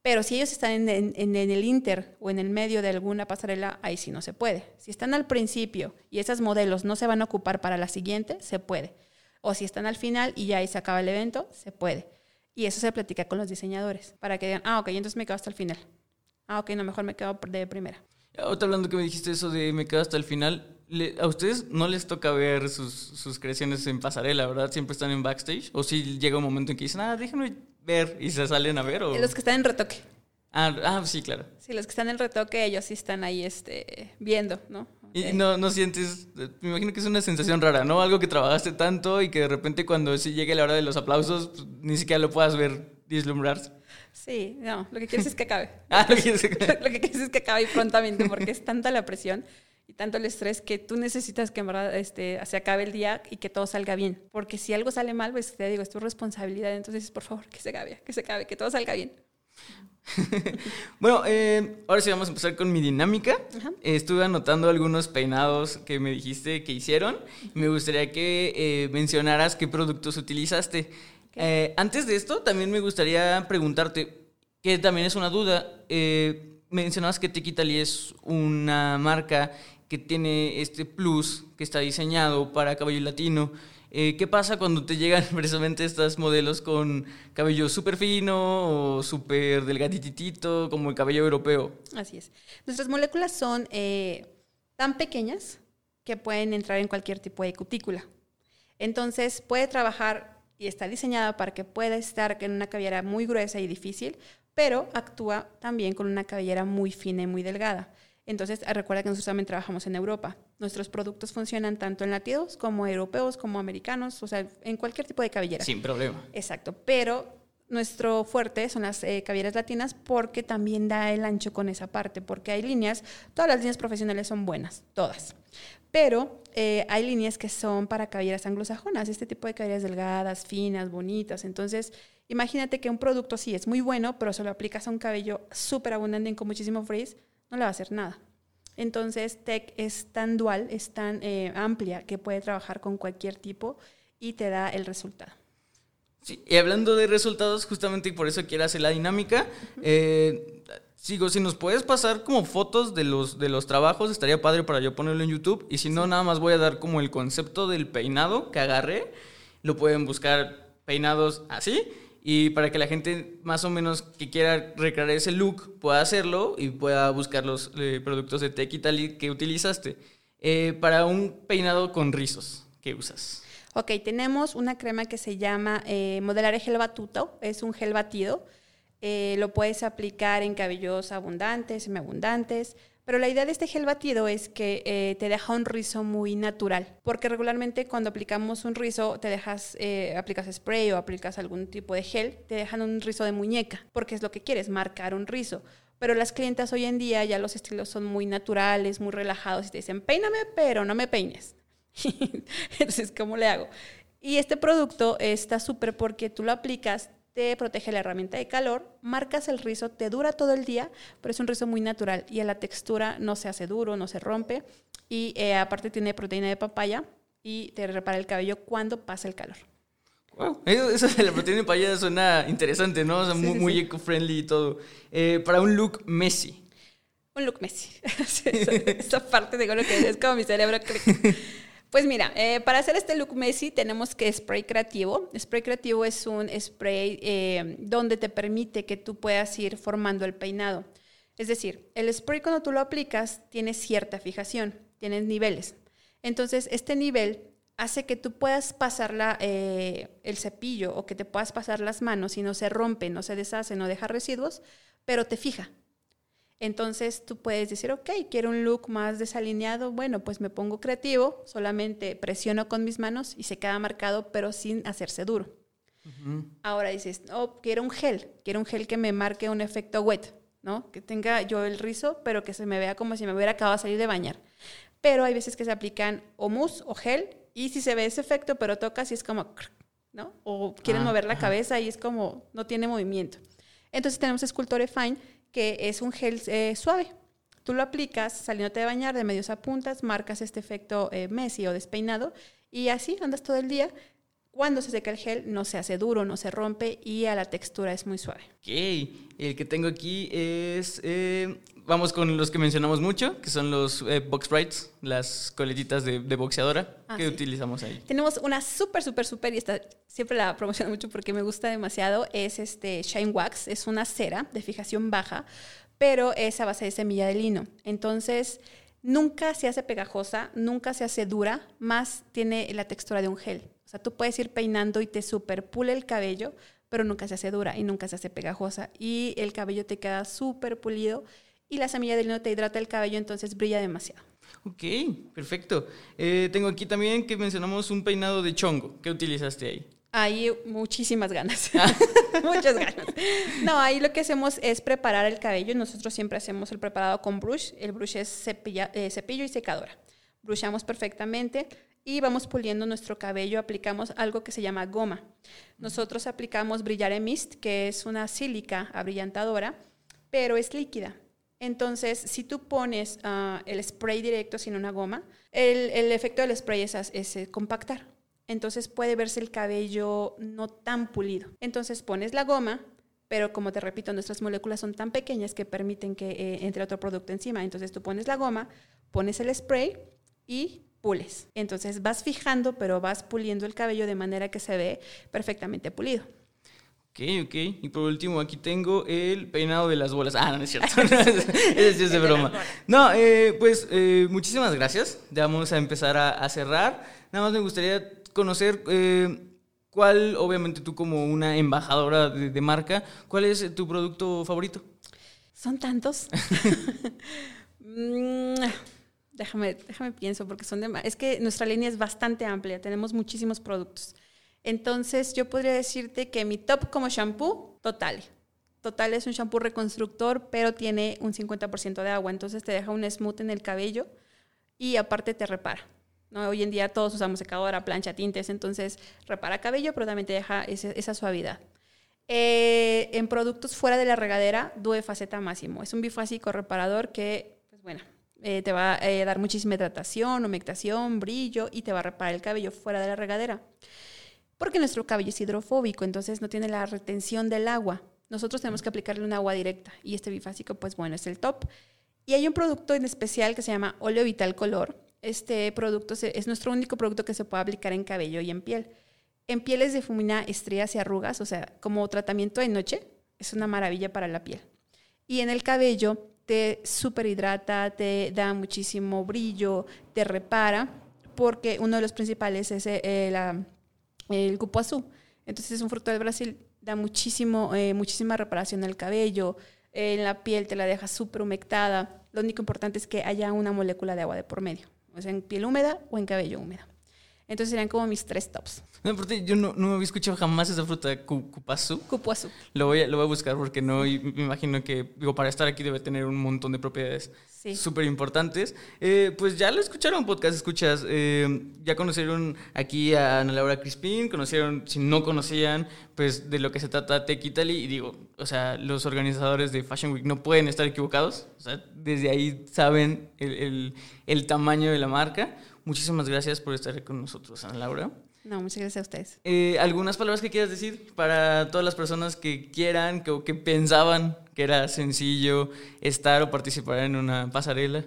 Pero si ellos están en, en, el inter o en el medio de alguna pasarela, ahí sí no se puede. Si están al principio y esos modelos no se van a ocupar para la siguiente, se puede. O si están al final y ya ahí se acaba el evento, se puede. Y eso se platica con los diseñadores para que digan, ah, ok, entonces me quedo hasta el final. Ah, ok, no, mejor me quedo de primera. Ahora hablando que me dijiste eso de me quedo hasta el final, a ustedes no les toca ver sus, sus, creaciones en pasarela, ¿verdad? Siempre están en backstage. O si llega un momento en que dicen, ah, déjenme ver y se salen a ver. ¿o? Los que están en retoque. Ah, ah, sí, claro. Sí, los que están en retoque, ellos sí están ahí este, viendo, ¿no? Y no, no sientes, me imagino que es una sensación rara, ¿no? Algo que trabajaste tanto y que de repente cuando sí llegue la hora de los aplausos, pues, ni siquiera lo puedas ver vislumbrarse. Sí, no, lo que quieres es que acabe. ah, lo que, quieres es que... lo que quieres es que acabe prontamente porque es tanta la presión y tanto el estrés que tú necesitas que en verdad este, se acabe el día y que todo salga bien. Porque si algo sale mal, pues te digo, es tu responsabilidad. Entonces, por favor, que se acabe, que se acabe, que todo salga bien. bueno, eh, ahora sí vamos a empezar con mi dinámica. estuve anotando algunos peinados que me dijiste que hicieron. Me gustaría que eh, mencionaras qué productos utilizaste. Eh, antes de esto, también me gustaría preguntarte, que también es una duda. mencionabas que Tequitali es una marca que tiene este plus que está diseñado para cabello latino. Eh, ¿Qué pasa cuando te llegan precisamente estos modelos con cabello súper fino o súper delgaditito, como el cabello europeo? Así es. Nuestras moléculas son eh, tan pequeñas que pueden entrar en cualquier tipo de cutícula. Entonces puede trabajar y está diseñada para que pueda estar en una cabellera muy gruesa y difícil, pero actúa también con una cabellera muy fina y muy delgada. Entonces, recuerda que nosotros también trabajamos en Europa. Nuestros productos funcionan tanto en latidos como europeos, como americanos, o sea, en cualquier tipo de cabellera. Sin problema. Exacto, pero nuestro fuerte son las eh, cabelleras latinas porque también da el ancho con esa parte, porque hay líneas, todas las líneas profesionales son buenas, todas, pero eh, hay líneas que son para cabelleras anglosajonas, este tipo de cabelleras delgadas, finas, bonitas, entonces imagínate que un producto sí es muy bueno, pero se lo aplicas a un cabello súper abundante con muchísimo frizz, no le va a hacer nada. Entonces, Tech es tan dual, es tan eh, amplia que puede trabajar con cualquier tipo y te da el resultado. Sí, y hablando de resultados, justamente por eso quiero hacer la dinámica. Eh, sigo, si nos puedes pasar como fotos de los, de los trabajos, estaría padre para yo ponerlo en YouTube. Y si no, nada más voy a dar como el concepto del peinado que agarré. Lo pueden buscar peinados así y para que la gente más o menos que quiera recrear ese look pueda hacerlo y pueda buscar los eh, productos de Tech Italy que utilizaste. Eh, para un peinado con rizos, ¿qué usas? Ok, tenemos una crema que se llama eh, Modelare Gel Batuto, es un gel batido. lo puedes aplicar en cabellos abundantes, semiabundantes, pero la idea de este gel batido es que eh, te deja un rizo muy natural, porque regularmente cuando aplicamos un rizo, te dejas, eh, aplicas spray o aplicas algún tipo de gel, te dejan un rizo de muñeca, porque es lo que quieres, marcar un rizo. Pero las clientas hoy en día ya los estilos son muy naturales, muy relajados y te dicen, peíname, pero no me peines. Entonces, ¿cómo le hago? Y este producto está súper porque tú lo aplicas, te protege la herramienta de calor, marcas el rizo, te dura todo el día, pero es un rizo muy natural y a la textura no se hace duro, no se rompe y eh, aparte tiene proteína de papaya y te repara el cabello cuando pasa el calor. Wow, eso de la proteína de papaya suena interesante, ¿no? O sea, muy, eco-friendly y todo. Eh, para un look Messi. Un look Messi. esa, parte de lo que es como mi cerebro. Pues mira, eh, para hacer este look Messi tenemos que spray creativo. Spray creativo es un spray eh, donde te permite que tú puedas ir formando el peinado. Es decir, el spray cuando tú lo aplicas tiene cierta fijación, tiene niveles. Entonces, este nivel hace que tú puedas pasar eh, el cepillo o que te puedas pasar las manos y no se rompe, no se deshace, no deja residuos, pero te fija. Entonces tú puedes decir, ok, quiero un look más desalineado, bueno, pues me pongo creativo, solamente presiono con mis manos y se queda marcado, pero sin hacerse duro. Ahora dices, oh, quiero un gel, quiero un gel que me marque un efecto wet, ¿no? Que tenga yo el rizo, pero que se me vea como si me hubiera acabado de salir de bañar. Pero hay veces que se aplican o mousse o gel y si se ve ese efecto, pero tocas y es como, ¿no? O quieren Ah, mover la cabeza y es como, no tiene movimiento. Entonces tenemos Sculpture Fine, que es un gel eh, suave. Tú lo aplicas saliéndote de bañar de medios a puntas, marcas este efecto eh, o despeinado y así andas todo el día. Cuando se seca el gel no se hace duro, no se rompe y a la textura es muy suave. Ok, el que tengo aquí es. eh, vamos con los que mencionamos mucho, que son los eh, box brights, las coletitas de, de boxeadora Ah, que sí. utilizamos ahí. Tenemos una súper, súper, súper, y esta siempre la promociono mucho porque me gusta demasiado, es este Shine Wax, es una cera de fijación baja, pero es a base de semilla de lino. Entonces, nunca se hace pegajosa, nunca se hace dura, más tiene la textura de un gel. Sea, tú puedes ir peinando y te super pule el cabello, pero nunca se hace dura y nunca se hace pegajosa. Y el cabello te queda súper pulido y la semilla de lino te hidrata el cabello, entonces brilla demasiado. Ok, perfecto. Eh, tengo aquí también que mencionamos un peinado de chongo. ¿Qué utilizaste ahí? Hay muchísimas ganas, muchas ganas. No, ahí lo que hacemos es preparar el cabello. Nosotros siempre hacemos el preparado con brush. El brush es cepilla- eh, cepillo y secadora. Brushamos perfectamente y vamos puliendo nuestro cabello. Aplicamos algo que se llama goma. Nosotros aplicamos Brillare Mist, que es una sílica abrillantadora, pero es líquida. Entonces, si tú pones ah, el spray directo sin una goma, el, el efecto del spray es, es, eh, compactar. Entonces puede verse el cabello no tan pulido. Entonces pones la goma, pero como te repito, nuestras moléculas son tan pequeñas que permiten que eh, entre otro producto encima. Entonces tú pones la goma, pones el spray y pules. Entonces vas fijando, pero vas puliendo el cabello de manera que se ve perfectamente pulido. Ok, ok. Y por último, aquí tengo el peinado de las bolas. Ah, no, no es cierto. Ese sí es de broma. No, eh, pues eh, muchísimas gracias. Ya vamos a empezar a, a cerrar. Nada más me gustaría conocer eh, cuál, obviamente tú como una embajadora de, de marca, cuál es tu producto favorito. Son tantos. Déjame, déjame pienso porque son de, es que nuestra línea es bastante amplia, tenemos muchísimos productos. Entonces, yo podría decirte que mi top como shampoo, Total. Total es un shampoo reconstructor, pero tiene un 50% de agua, entonces te deja un smooth en el cabello y aparte te repara. ¿no? Hoy en día todos usamos secadora, plancha, tintes, entonces repara cabello, pero también te deja ese- esa suavidad. Eh, en productos fuera de la regadera, Due Faceta Máximo. Es un bifásico reparador que, pues bueno, eh, te va a eh, dar muchísima hidratación, humectación, brillo y te va a reparar el cabello fuera de la regadera. Porque nuestro cabello es hidrofóbico, entonces no tiene la retención del agua. Nosotros tenemos que aplicarle un agua directa y este bifásico, pues bueno, es el top. Y hay un producto en especial que se llama óleo vital color. Este producto es nuestro único producto que se puede aplicar en cabello y en piel. En pieles difumina estrías y arrugas, o sea, como tratamiento de noche, es una maravilla para la piel. Y en el cabello te superhidrata, te da muchísimo brillo, te repara, porque uno de los principales es eh, la- el. Entonces es un fruto del Brasil, da muchísimo, eh, muchísima reparación al cabello, en la piel te la deja súper humectada. Lo único importante es que haya una molécula de agua de por medio, o sea, en piel húmeda o en cabello húmedo. Entonces serían como mis tres tops. No, aparte, yo no, no había escuchado jamás esa fruta, cu- cupazú. Cupuazú. Lo voy, a, lo voy a buscar porque no, y me imagino que, digo, para estar aquí debe tener un montón de propiedades Sí. súper importantes. Eh, pues ya lo escucharon, podcast escuchas. eh, ya conocieron aquí a Ana Laura Crispín, conocieron, si no conocían, pues de lo que se trata Tech Italy. Y digo, o sea, los organizadores de Fashion Week no pueden estar equivocados. O sea, desde ahí saben el, el- el tamaño de la marca. Muchísimas gracias por estar con nosotros, Ana Laura. No, muchas gracias a ustedes. Eh, ¿Algunas palabras que quieras decir para todas las personas que quieran que, o que pensaban que era sencillo estar o participar en una pasarela?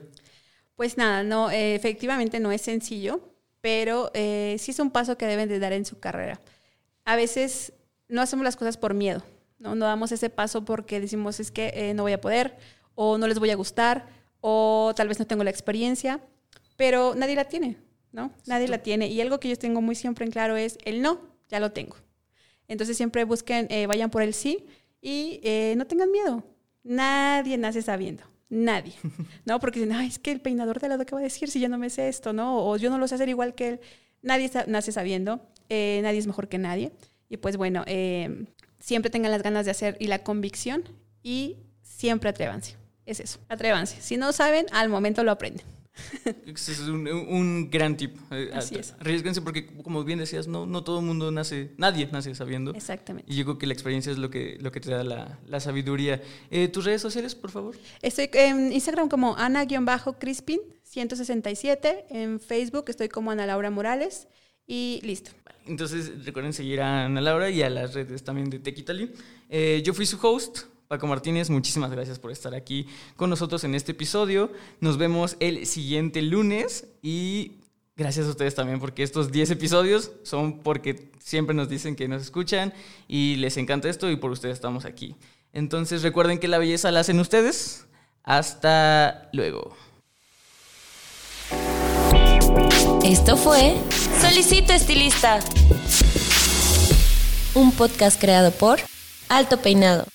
Pues nada, no, eh, efectivamente no es sencillo, pero eh, sí es un paso que deben de dar en su carrera. A veces no hacemos las cosas por miedo, no, no damos ese paso porque decimos es que eh, no voy a poder o no les voy a gustar, o tal vez no tengo la experiencia, pero nadie la tiene, ¿no? Nadie la tiene. Y algo que yo tengo muy siempre en claro es el no, ya lo tengo. Entonces siempre busquen, eh, vayan por el sí y eh, no tengan miedo. Nadie nace sabiendo. Nadie. ¿No? Porque dicen, ay, es que el peinador de lado, ¿qué va a decir si yo no me sé esto? ¿No? O yo no lo sé hacer igual que él. Nadie nace sabiendo. Eh, nadie es mejor que nadie. Y pues bueno, siempre tengan las ganas de hacer y la convicción y siempre atrévanse. Es eso, atrévanse. Si no saben, al momento lo aprenden. es un, gran tip. Eh, Así es. Arriesguense porque, como bien decías, no, no todo el mundo nace, nadie nace sabiendo. Exactamente. Y yo creo que la experiencia es lo que, lo que te da la, la sabiduría. Eh, ¿Tus redes sociales, por favor? Estoy en Instagram como Ana-Crispin167. En Facebook estoy como Ana Laura Morales. Y listo. Entonces recuerden seguir a Ana Laura y a las redes también de Tequitali. Eh, yo fui su host, Paco Martínez, muchísimas gracias por estar aquí con nosotros en este episodio. Nos vemos el siguiente lunes y gracias a ustedes también porque estos 10 episodios son porque siempre nos dicen que nos escuchan y les encanta esto y por ustedes estamos aquí. Entonces recuerden que la belleza la hacen ustedes. Hasta luego. Esto fue Solicito Estilista, un podcast creado por Alto Peinado.